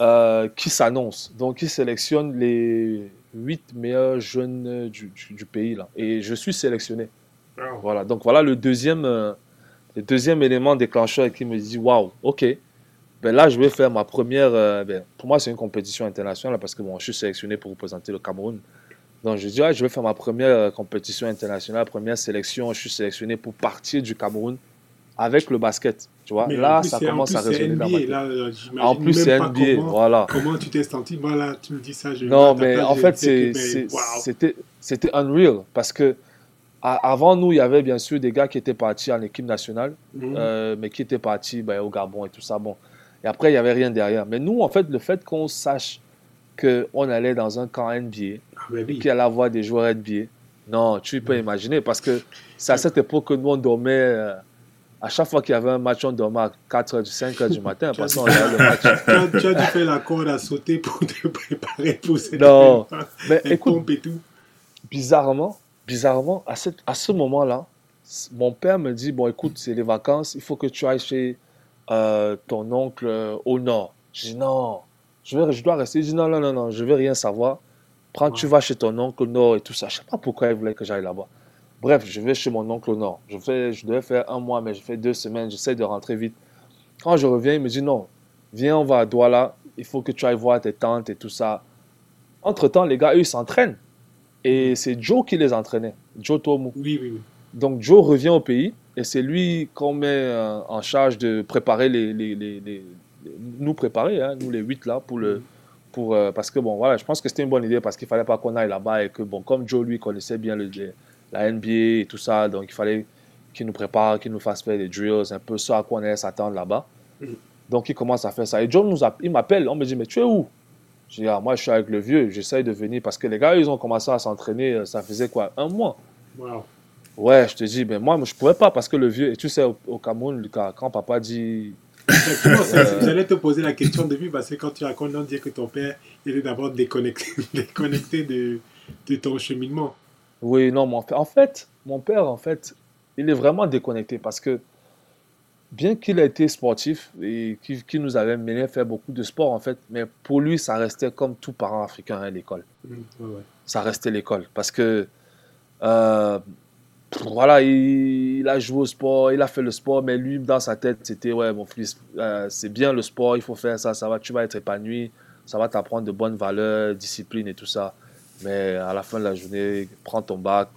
euh, qui s'annonce. Donc, il sélectionne les huit meilleurs jeunes euh, du, du- du pays. Là. Et je suis sélectionné. Wow. Voilà. Donc, voilà le deuxième, euh, le deuxième élément déclencheur qui me dit Waouh, OK. Ben là, je vais faire ma première. euh, ben, pour moi, c'est une compétition internationale parce que bon, je suis sélectionné pour représenter le Cameroun. Donc, je dis ah, Je vais faire ma première compétition internationale, première sélection. Je suis sélectionné pour partir du Cameroun avec le basket. Tu vois, Mais là, plus, ça commence à résonner dans ma tête. là, euh, En plus, c'est NBA. Comment, Voilà. comment tu t'es senti Voilà, tu me dis ça. Je, Non, mais en fait, ben, c'était c'était unreal parce que avant nous, il y avait bien sûr des gars qui étaient partis en équipe nationale, Mhm. euh, mais qui étaient partis ben, au Gabon et tout ça. Bon. Et après, il n'y avait rien derrière. Mais nous, en fait, le fait qu'on sache qu'on allait dans un camp NBA, Ah, oui. qu'il allait avoir des joueurs NBA, non, tu peux imaginer parce que c'est à cette époque que nous, on dormait. euh, à chaque fois qu'il y avait un match, on dormait à 4h, 5h du matin parce qu'on le match. tu, as, dû faire la corde à sauter pour te préparer pour cette Non. Mais écoute, et tout. bizarrement, bizarrement, à, cette- à ce moment-là, mon père me dit, bon, écoute, c'est les vacances, il faut que tu ailles chez euh, ton oncle euh, au nord. Je dis, non, je, vais, je dois rester. Il dit, non, non, non, non, je veux rien savoir. Prends, tu vas chez ton oncle au nord et tout ça. Je sais pas pourquoi il voulait que j'aille là-bas. Bref, je vais chez mon oncle au nord. Je, fais, je devais faire un mois, mais je fais deux semaines. J'essaie de rentrer vite. Quand je reviens, il me dit, non, viens, on va à Douala. Il faut que tu ailles voir tes tantes et tout ça. Entre-temps, les gars, eux, ils s'entraînent. Et c'est Joe qui les entraînait, Joe Tomu. Oui, oui, oui. Donc Joe revient au pays et c'est lui qu'on met euh, en charge de préparer les, les, les- les- les- nous préparer, hein, nous les huit là, pour le, pour, euh, parce que bon, voilà, je pense que c'était une bonne idée parce qu'il fallait pas qu'on aille là-bas et que bon, comme Joe lui connaissait bien le, le- la NBA et tout ça, donc il fallait qu'il nous prépare, qu'il nous fasse faire des drills, un peu ça à quoi on allait s'attendre là-bas. Mhm. Donc il commence à faire ça. Et Joe nous a- il m'appelle, on me dit mais tu es où? Je dis ah, moi je suis avec le vieux, j'essaye de venir parce que les gars ils ont commencé à s'entraîner, euh, ça faisait quoi, un mois. Wow. Ouais, je te dis, mais moi, je pouvais pas parce que le vieux, et tu sais, au, au Cameroun, quand, quand papa dit. Exactement, Euh. J'allais te poser la question depuis parce que quand tu racontes, on dit que ton père il est d'abord déconnecté, déconnecté de, de ton cheminement. Oui, non, mon père. En fait, mon père, en fait, il est vraiment déconnecté parce que, bien qu'il ait été sportif et qu'il qu'il nous avait mené à faire beaucoup de sport, en fait, mais pour lui, ça restait comme tout parent africain à l'école. Ouais, ouais. ça restait l'école. Parce que, euh, pff, voilà, il, il a joué au sport, il a fait le sport, mais lui, dans sa tête, c'était, ouais, mon fils, euh, c'est bien le sport, il faut faire ça, ça va, tu vas être épanoui, ça va t'apprendre de bonnes valeurs, discipline et tout ça. Mais à la fin de la journée, prends ton bac,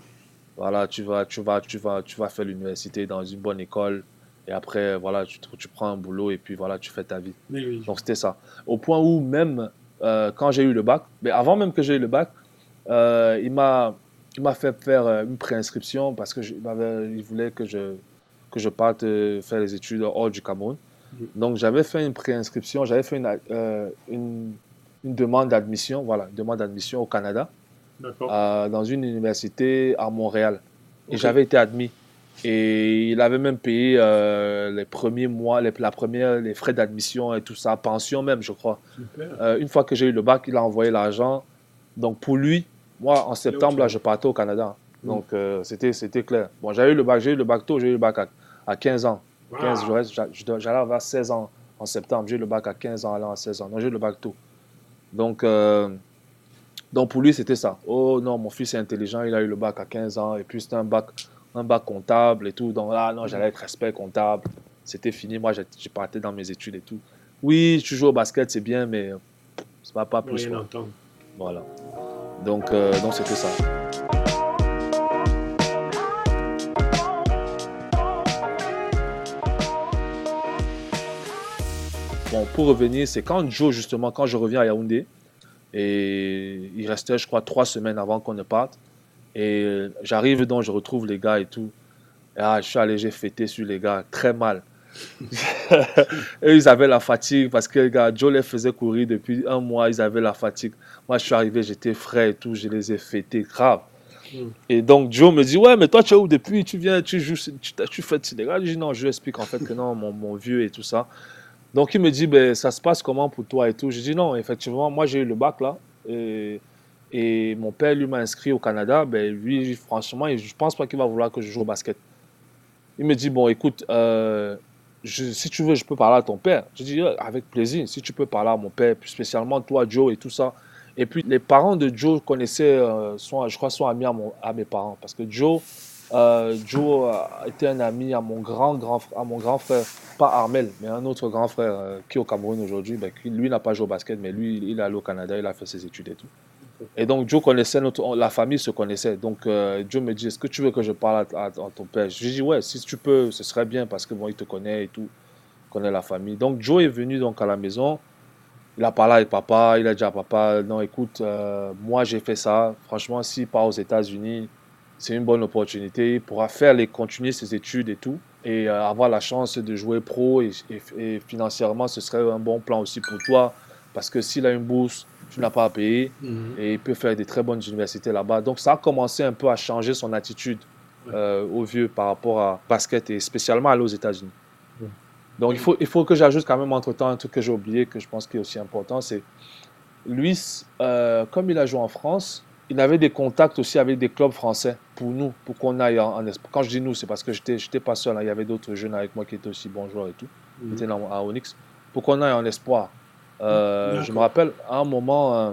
voilà, tu vas, tu vas, tu vas, tu vas faire l'université dans une bonne école. Et après, voilà, tu, tu prends un boulot et puis voilà, tu fais ta vie. Oui. Donc c'était ça. Au point où même euh, quand j'ai eu le bac, mais avant même que j'ai eu le bac, euh, il m'a il m'a fait faire euh, une préinscription parce que je- il, voulait que je que je parte faire les études hors du Cameroun. Donc j'avais fait une préinscription, j'avais fait une, euh, une, une demande d'admission, voilà, une demande d'admission au Canada euh, dans une université à Montréal. Et j'avais été admis. Et il avait même payé euh, les premiers mois, les, la première, les frais d'admission et tout ça, pension même, je crois. Euh, une fois que j'ai eu le bac, il a envoyé l'argent. Donc pour lui, moi en septembre, là, je partais au Canada. Mm. Donc c'était c'était clair. Bon, j'avais eu le bac, j'ai eu le bac tôt, j'ai eu le bac à, à 15 ans. 15, Wow. J'allais avoir 16 ans en septembre. J'ai eu le bac à 15 ans, allant à 16 ans. Donc j'ai eu le bac tôt. Donc, euh, donc pour lui, c'était ça. Oh non, mon fils est intelligent, il a eu le bac à 15 ans. Et puis c'était un bac, un bac comptable et tout. Donc là, non, j'allais être respect comptable. C'était fini. Moi, j'ai parté dans mes études et tout. Oui, tu joues au basket, c'est bien, mais euh, C'est pas, plus. D'entendre. Voilà. Donc, euh, donc c'était ça. Bon, pour revenir, c'est quand Joe, justement, quand je reviens à Yaoundé, et il restait, je crois, trois semaines avant qu'on ne parte. Et j'arrive donc, je retrouve les gars et tout. Et ah, je suis allé, j'ai fêté sur les gars, très mal. Eux, ils avaient la fatigue parce que les gars, Joe les faisait courir depuis un mois, ils avaient la fatigue. Moi, je suis arrivé, j'étais frais et tout, je les ai fêtés grave. Mm. Et donc, Joe me dit Ouais, mais toi, tu es où depuis? Tu viens, tu joues, tu, tu fêtes ces gars. Je dis Non, je lui explique en fait que non, mon, mon vieux et tout ça. Donc, il me dit ben, Ça se passe comment pour toi et tout Je dis Non, effectivement, moi, j'ai eu le bac là. Et, mon père, lui, m'a inscrit au Canada. Ben, lui, franchement, je pense pas qu'il va vouloir que je joue au basket. Il me dit Bon, écoute, euh, si tu veux, je peux parler à ton père. Je dis, Euh, avec plaisir, si tu peux parler à mon père, puis spécialement toi, Joe et tout ça. Et puis, les parents de Joe connaissaient, euh, sont, je crois, sont amis à, mon, à mes parents. Parce que Joe, euh, Joe été un ami à mon grand, grand, à mon grand frère, pas Armel, mais un autre grand frère euh, qui est au Cameroun aujourd'hui. Ben, lui n'a pas joué au basket, mais lui, il est allé au Canada, il a fait ses études et tout. Et donc, Joe connaissait, notre, la famille se connaissait. Donc, euh, Joe me dit, est-ce que tu veux que je parle à, ton père? Je lui dis, ouais, si tu peux, ce serait bien parce que bon, il te connaît et tout, il connaît la famille. Donc, Joe est venu donc à la maison. Il a parlé avec papa, il a dit à papa, non, écoute, moi j'ai fait ça. Franchement, s'il part aux États-Unis, c'est une bonne opportunité. Il pourra faire les, continuer ses études et tout, et euh, avoir la chance de jouer pro. Et, et- et financièrement, ce serait un bon plan aussi pour toi, parce que s'il a une bourse, tu n'as pas à payer Mhm. et il peut faire des très bonnes universités là-bas. Donc ça a commencé un peu à changer son attitude euh, au vieux par rapport à basket et spécialement aller aux États-Unis. Donc il faut, il faut que j'ajoute quand même entre-temps un truc que j'ai oublié, que je pense qui est aussi important, c'est lui, euh, comme il a joué en France, il avait des contacts aussi avec des clubs français pour nous, pour qu'on aille en, en espoir. Quand je dis nous, c'est parce que j'étais j'étais pas seul, hein. il y avait d'autres jeunes avec moi qui étaient aussi bons joueurs et tout Mhm. était dans- à Onyx, pour qu'on aille en espoir. Euh, je me rappelle, à un moment, euh,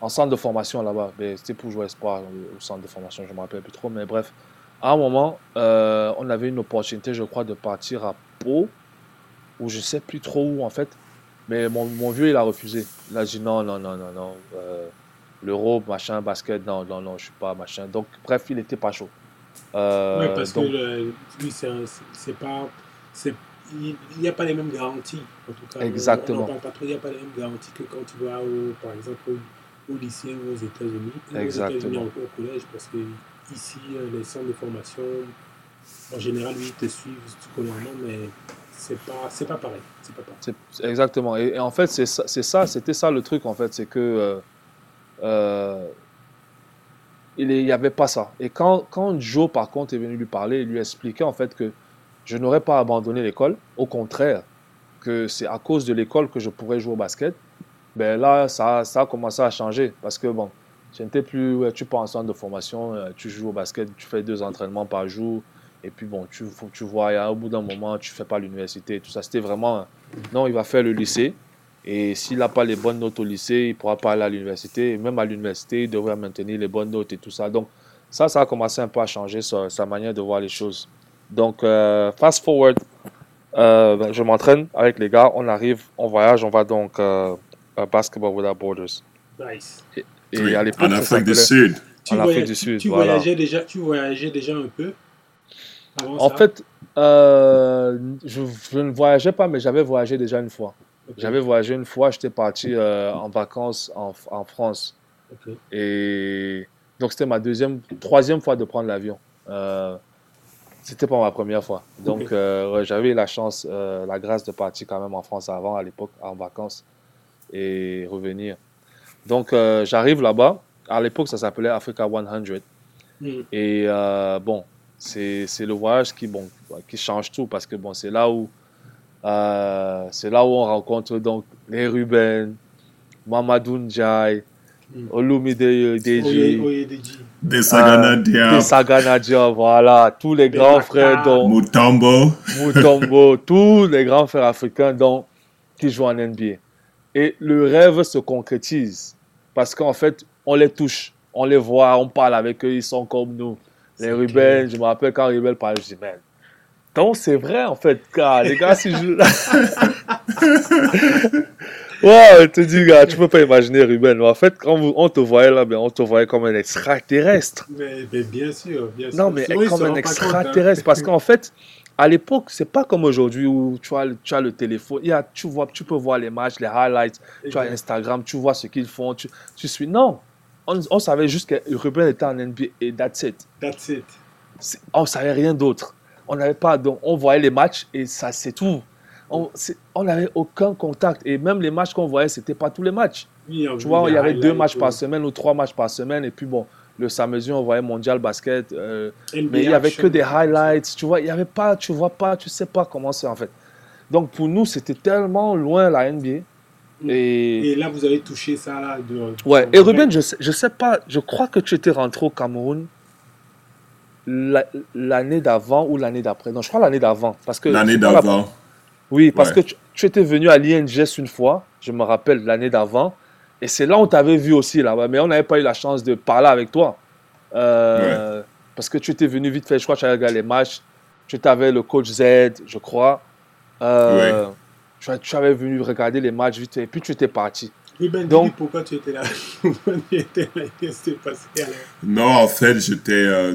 en centre de formation là-bas, ben, c'était pour jouer espoir euh, au centre de formation, je ne me rappelle plus trop, mais bref, à un moment, euh, on avait une opportunité, je crois, de partir à Pau, ou je ne sais plus trop où en fait, mais mon, mon vieux, il a refusé. Il a dit non, non, non, non, non, l'euro, machin, basket, non, non, non, je suis pas, machin. Donc, bref, il n'était pas chaud. Euh, Ouais, parce donc- que le- lui, c'est pas. Il n'y a pas les mêmes garanties, en tout cas. Exactement. On n'en parle pas trop, il n'y a pas les mêmes garanties que quand tu vas, au, par exemple, au, au lycée ou aux États-Unis. Ou Aux Exactement. États-Unis au, au collège, parce que ici, les centres de formation, en général, oui, ils te suivent scolairement, mais c'est pas, c'est pas pareil. Pas pareil. Exactement. Et, et en fait, c'est ça, c'était ça le truc, en fait, c'est que euh, euh, il n'y avait pas ça. Et quand, quand Joe, par contre, est venu lui parler, il lui expliquait, en fait, que je n'aurais pas abandonné l'école. Au contraire, que c'est à cause de l'école que je pourrais jouer au basket. Ben là, ça, ça a commencé à changer. Parce que, bon, je n'étais plus, tu pars en centre de formation, euh, tu joues au basket, tu fais deux entraînements par jour. Et puis, bon, tu, tu vois, au bout d'un moment, tu fais pas l'université tout ça. C'était vraiment, non, il va faire le lycée. Et s'il n'a pas les bonnes notes au lycée, il ne pourra pas aller à l'université. Et même à l'université, il devrait maintenir les bonnes notes et tout ça. Donc, ça, ça a commencé un peu à changer sa, sa manière de voir les choses. Donc, euh, fast forward, euh, ben, je m'entraîne avec les gars, on arrive, on voyage, on va donc euh, à Basketball Without Borders. Nice. Et Oui, à l'époque, en Afrique du Sud. Tu, En Afrique du Sud, tu, voilà. voyageais déjà, tu voyageais déjà un peu avant En ça? fait, euh, je, je ne voyageais pas, mais j'avais voyagé déjà une fois. J'avais voyagé une fois, j'étais parti euh, en vacances en, en France. Et donc, c'était ma deuxième, troisième fois de prendre l'avion. Euh, c'était pas ma première fois. Donc, Ok. euh, j'avais la chance, euh, la grâce de partir quand même en France avant, à l'époque, en vacances et revenir. Donc, euh, j'arrive là-bas. À l'époque, ça s'appelait Africa 100. Hmm. Et bon, c'est c'est le voyage qui, bon, qui change tout parce que bon, c'est là où euh, c'est là où on rencontre donc les Ruben, Mamadou Ndiaye, Mm. Olumide Deji, Oyedeji. Des Sagana Diab, Sagana Diop, voilà, tous les grands frères dont Mutombo. Mutombo, tous les grands frères africains dont, qui jouent en NBA. Et le rêve se concrétise parce qu'en fait, on les touche, on les voit, on parle avec eux, ils sont comme nous. Les Ruben, je me rappelle quand Ruben parlait, je dis, man, donc c'est vrai en fait, les gars, si je... Je te dis, gars, tu peux pas imaginer, Ruben. En fait, quand vous- on te voyait là, ben, on te voyait comme un extraterrestre. Mais, mais bien sûr, bien sûr. Non, mais comme un compte, hein. extraterrestre. Parce qu'en fait, à l'époque, c'est pas comme aujourd'hui où tu as, le- tu as le téléphone. Il y a, tu, vois, tu peux voir les matchs, les highlights. Tu as. Instagram, tu vois ce qu'ils font. Tu, tu suis. Non. On, on savait juste que Ruben était en NBA et that's it. That's it. On savait rien d'autre. On n'avait pas. Donc, on voyait les matchs et ça, c'est tout. On n'avait aucun contact. Et même les matchs qu'on voyait, c'était pas tous les matchs. Oui, Tu vois, il y avait deux matchs par euh, semaine ou trois matchs par semaine. Et puis bon, le samedi, on voyait Mondial Basket. euh, mais il y avait que des highlights. Tu vois, il y avait pas, tu vois pas, tu sais pas comment c'est en fait. Donc pour nous, c'était tellement loin la NBA. Mm. Et, Et là, vous avez touché ça là. De, ouais. Et Ruben, je sais, je sais pas, je crois que tu étais rentré au Cameroun l'année d'avant ou l'année d'après. Non, je crois l'année d'avant. Parce que L'année d'avant. Oui, parce Ouais. que tu, tu étais venu à l'INGS une fois, je me rappelle l'année d'avant, et c'est là où on t'avait vu aussi là-bas, mais on n'avait pas eu la chance de parler avec toi. Euh, Parce que tu étais venu vite fait, je crois que tu avais regardé les matchs, tu avec le coach Z, je crois. Euh, tu, avais venu regarder les matchs vite fait, et puis tu étais parti. Ruben, Donc- pourquoi tu étais là? Pourquoi tu étais là? Qu'est-ce qui s'est passé alors? Non, en fait, j'étais. euh,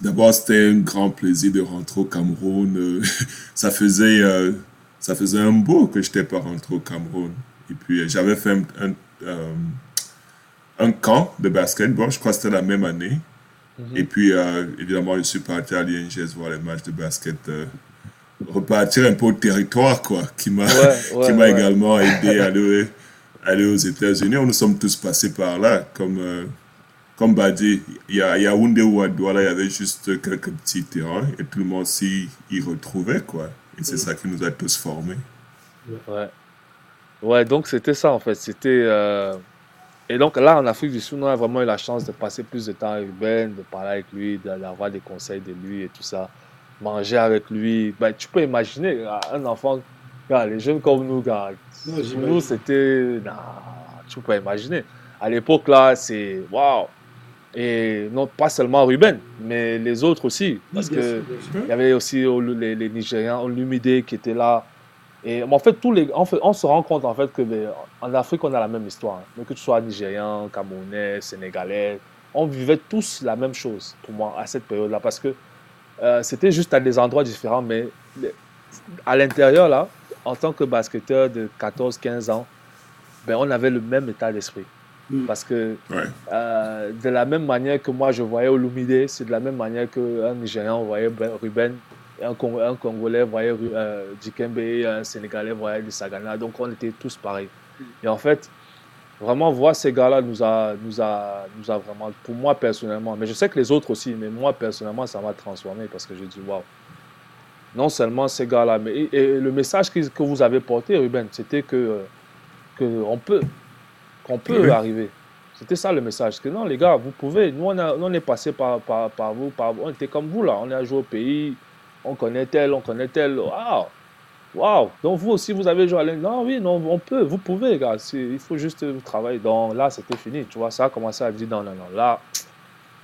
D'abord, c'était un grand plaisir de rentrer au Cameroun. euh, ça faisait, euh, ça faisait un bout que je n'étais pas rentré au Cameroun. Et puis, euh, j'avais fait un, un, euh, un camp de basketball, je crois que c'était la même année. Mhm. Et puis, euh, évidemment, je suis parti à l'INGS voir les matchs de basket. repartir un peu au territoire, quoi, qui m'a Ouais, ouais, également aidé à aller, aller aux États-Unis. Nous sommes tous passés par là. Comme, comme Badi, il y a Yaoundé ou à Douala, il y avait juste quelques petits terrains et tout le monde s'y y retrouvait, quoi. Et c'est ça qui nous a tous formés. Ouais. Ouais, donc c'était ça en fait. C'était. euh, Et donc là, en Afrique du Sud, on a vraiment eu la chance de passer plus de temps avec Ben, de parler avec lui, d'avoir des conseils de lui et tout ça. Manger avec lui. Ben, tu peux imaginer, un enfant, les jeunes comme nous, Non, pour nous, c'était. Tu peux imaginer. À l'époque, là, c'est. Waouh! Et non, pas seulement Ruben, mais les autres aussi. Parce Oui, que. Il y avait aussi les, les Nigériens, Olumide qui étaient là. Et en fait, tous les, en fait, on se rend compte en fait que en Afrique, on a la même histoire. hein. Que tu sois Nigérien, Camerounais, Sénégalais, on vivait tous la même chose pour moi à cette période-là. Parce que euh, c'était juste à des endroits différents. Mais à l'intérieur, là, en tant que basketteur de 14-15 ans, ben, on avait le même état d'esprit. Mm. Parce que Ouais. euh, de la même manière que moi je voyais Olumide, c'est de la même manière qu'un Nigérian voyait Ben- Ruben, et un, Cong- un Congolais voyait euh, Dikembe, et un Sénégalais voyait du Sagana. Donc on était tous pareils. Et en fait, vraiment voir ces gars-là nous a, nous, a, nous a vraiment, pour moi personnellement, mais je sais que les autres aussi, mais moi personnellement, ça m'a transformé parce que j'ai dit waouh. Non seulement ces gars-là, mais et, et le message que, que vous avez porté, Ruben, c'était que, que on peut, qu'on peut Oui. arriver. C'était ça le message. Que non, les gars, vous pouvez. Nous, on, a- on est passé par, par, par vous, par, on était comme vous là. On est à jouer au pays, on connaît tel, on connaît tel. Waouh! Waouh! Donc vous aussi, vous avez joué à l'Inde. Non, oui, non, on peut, vous pouvez, les gars. Il faut juste travailler. Donc là, c'était fini. Tu vois, ça a commencé à dire non, non, non. Là,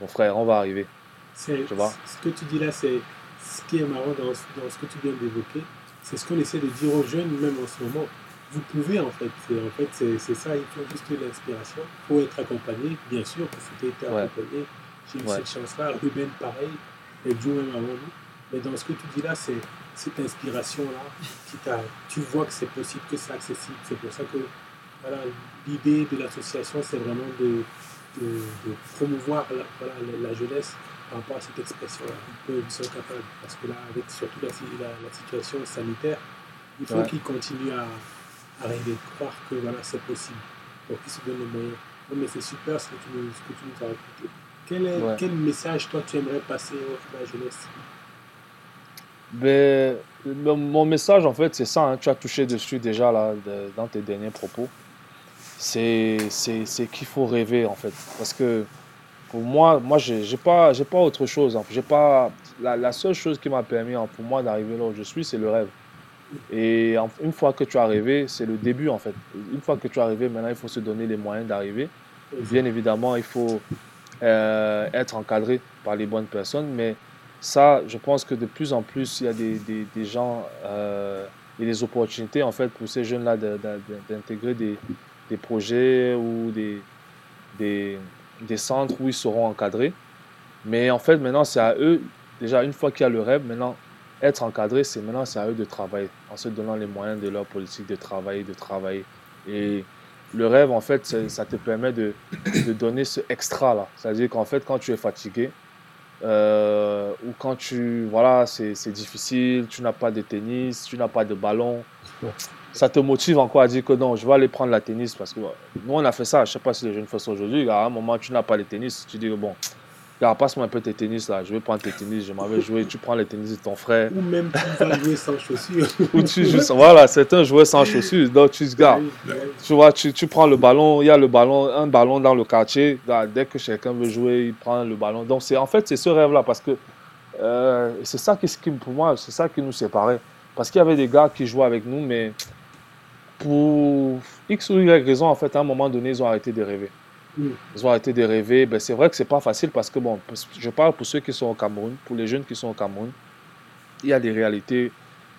mon frère, on va arriver. C'est- Tu vois? Ce que tu dis là, c'est ce qui est marrant dans, dans ce que tu viens d'évoquer. C'est ce qu'on essaie de dire aux jeunes, même en ce moment. Vous pouvez, en fait. C'est, en fait, c'est, ça, il faut juste l'inspiration. Il faut être accompagné, bien sûr, parce que tu été accompagné. J'ai eu Ouais. cette chance-là. Ruben, pareil. Et Joe, même avant nous. Mais dans ce que tu dis là, c'est cette inspiration-là qui t'a. Tu vois que c'est possible, que c'est accessible. C'est pour ça que voilà, l'idée de l'association, c'est vraiment de, de, de promouvoir la, voilà, la, la jeunesse par rapport à cette expression-là. Ils, sont capables. Parce que là, avec surtout la, la situation sanitaire, il faut Ouais. qu'ils continuent à, à rêver, croire que voilà, c'est possible. Donc, ils se donnent les moyens. Non, mais c'est super ce que tu nous, ce que tu nous as raconté. Quel, est, Ouais. quel message, toi, tu aimerais passer à la jeunesse? Ben, le- mon message, en fait, c'est ça. hein. Tu as touché dessus déjà là, de- dans tes derniers propos. C'est qu'il faut rêver, en fait. Parce que pour moi, moi j'ai pas, j'ai pas autre chose. hein. J'ai pas, la, la seule chose qui m'a permis hein, pour moi d'arriver là où je suis, c'est le rêve. Et une fois que tu as rêvé, c'est le début, en fait. Une fois que tu as rêvé, maintenant, il faut se donner les moyens d'arriver. Bien évidemment, il faut euh, être encadré par les bonnes personnes, mais ça, je pense que de plus en plus, il y a des, gens, euh, et des opportunités en fait pour ces jeunes-là d'intégrer des, projets ou des centres où ils seront encadrés. Mais en fait, maintenant, c'est à eux, déjà une fois qu'il y a le rêve, maintenant, être encadré, c'est maintenant, c'est à eux de travailler, en se donnant les moyens de leur politique de travailler, de travailler. Et le rêve, en fait, ça te permet de, de donner ce extra-là. C'est-à-dire qu'en fait, quand tu es fatigué, euh, ou quand tu, voilà, c'est difficile, tu n'as pas de tennis, tu n'as pas de ballon, ça te motive encore à dire que non, je vais aller prendre la tennis parce que nous, on a fait ça. Je ne sais pas si les jeunes font ça aujourd'hui. À un moment, tu n'as pas de tennis, tu dis que bon, gars, passe-moi un peu tes tennis là, je vais prendre tes tennis, je m'en vais jouer. Tu prends les tennis de ton frère. Ou même tu vas jouer sans chaussures. Ou tu joues, voilà, certains jouaient sans chaussures. Donc tu oui. tu vois, tu, tu prends le ballon, il y a le ballon, un ballon dans le quartier. Dès que quelqu'un veut jouer, il prend le ballon. Donc c'est en fait c'est ce rêve-là parce que euh, c'est ça qui, qui- pour moi, c'est ça qui nous séparait. Parce qu'il y avait des gars qui jouaient avec nous, mais pour X ou Y raison, en fait, à un moment donné, ils ont arrêté de rêver. Ils ont arrêté de rêver. Ben, c'est vrai que c'est pas facile parce que, bon, je parle pour ceux qui sont au Cameroun, pour les jeunes qui sont au Cameroun, il y a des réalités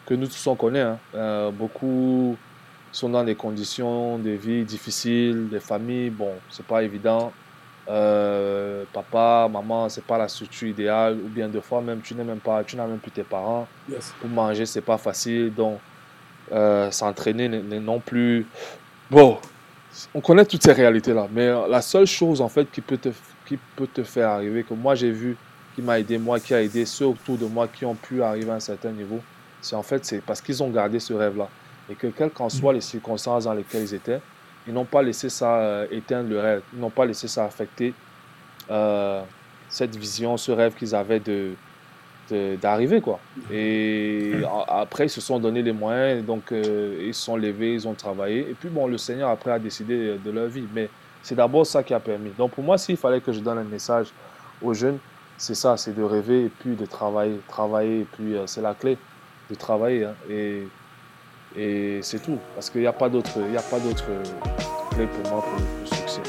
que nous tous on connaît. hein. Euh, beaucoup sont dans des conditions de vie difficiles, des familles, bon, c'est pas évident. Euh, papa, maman, c'est pas la structure idéale, ou bien des fois même tu n'es même pas, tu n'as même plus tes parents Yes. pour manger, c'est pas facile. Donc, euh, s'entraîner non plus. Bon, on connaît toutes ces réalités-là. Mais la seule chose, en fait, qui peut te, faire arriver, que moi j'ai vu, qui m'a aidé, moi qui a aidé ceux autour de moi qui ont pu arriver à un certain niveau, c'est en fait, parce qu'ils ont gardé ce rêve-là. Et que, quelles qu'en soient les circonstances dans lesquelles ils étaient, ils n'ont pas laissé ça euh, éteindre le rêve. Ils n'ont pas laissé ça affecter euh, cette vision, ce rêve qu'ils avaient de- d'arriver quoi. Et après ils se sont donné les moyens donc euh, ils se sont levés ils ont travaillé. Et puis bon le Seigneur après a décidé de leur vie. Mais c'est d'abord ça qui a permis. Donc pour moi s'il fallait que je donne un message aux jeunes c'est ça c'est de rêver et puis de travailler travailler et puis euh, c'est la clé de travailler hein. et c'est tout. Parce qu'il n'y a pas d'autre il a pas d'autre clé pour moi pour le succès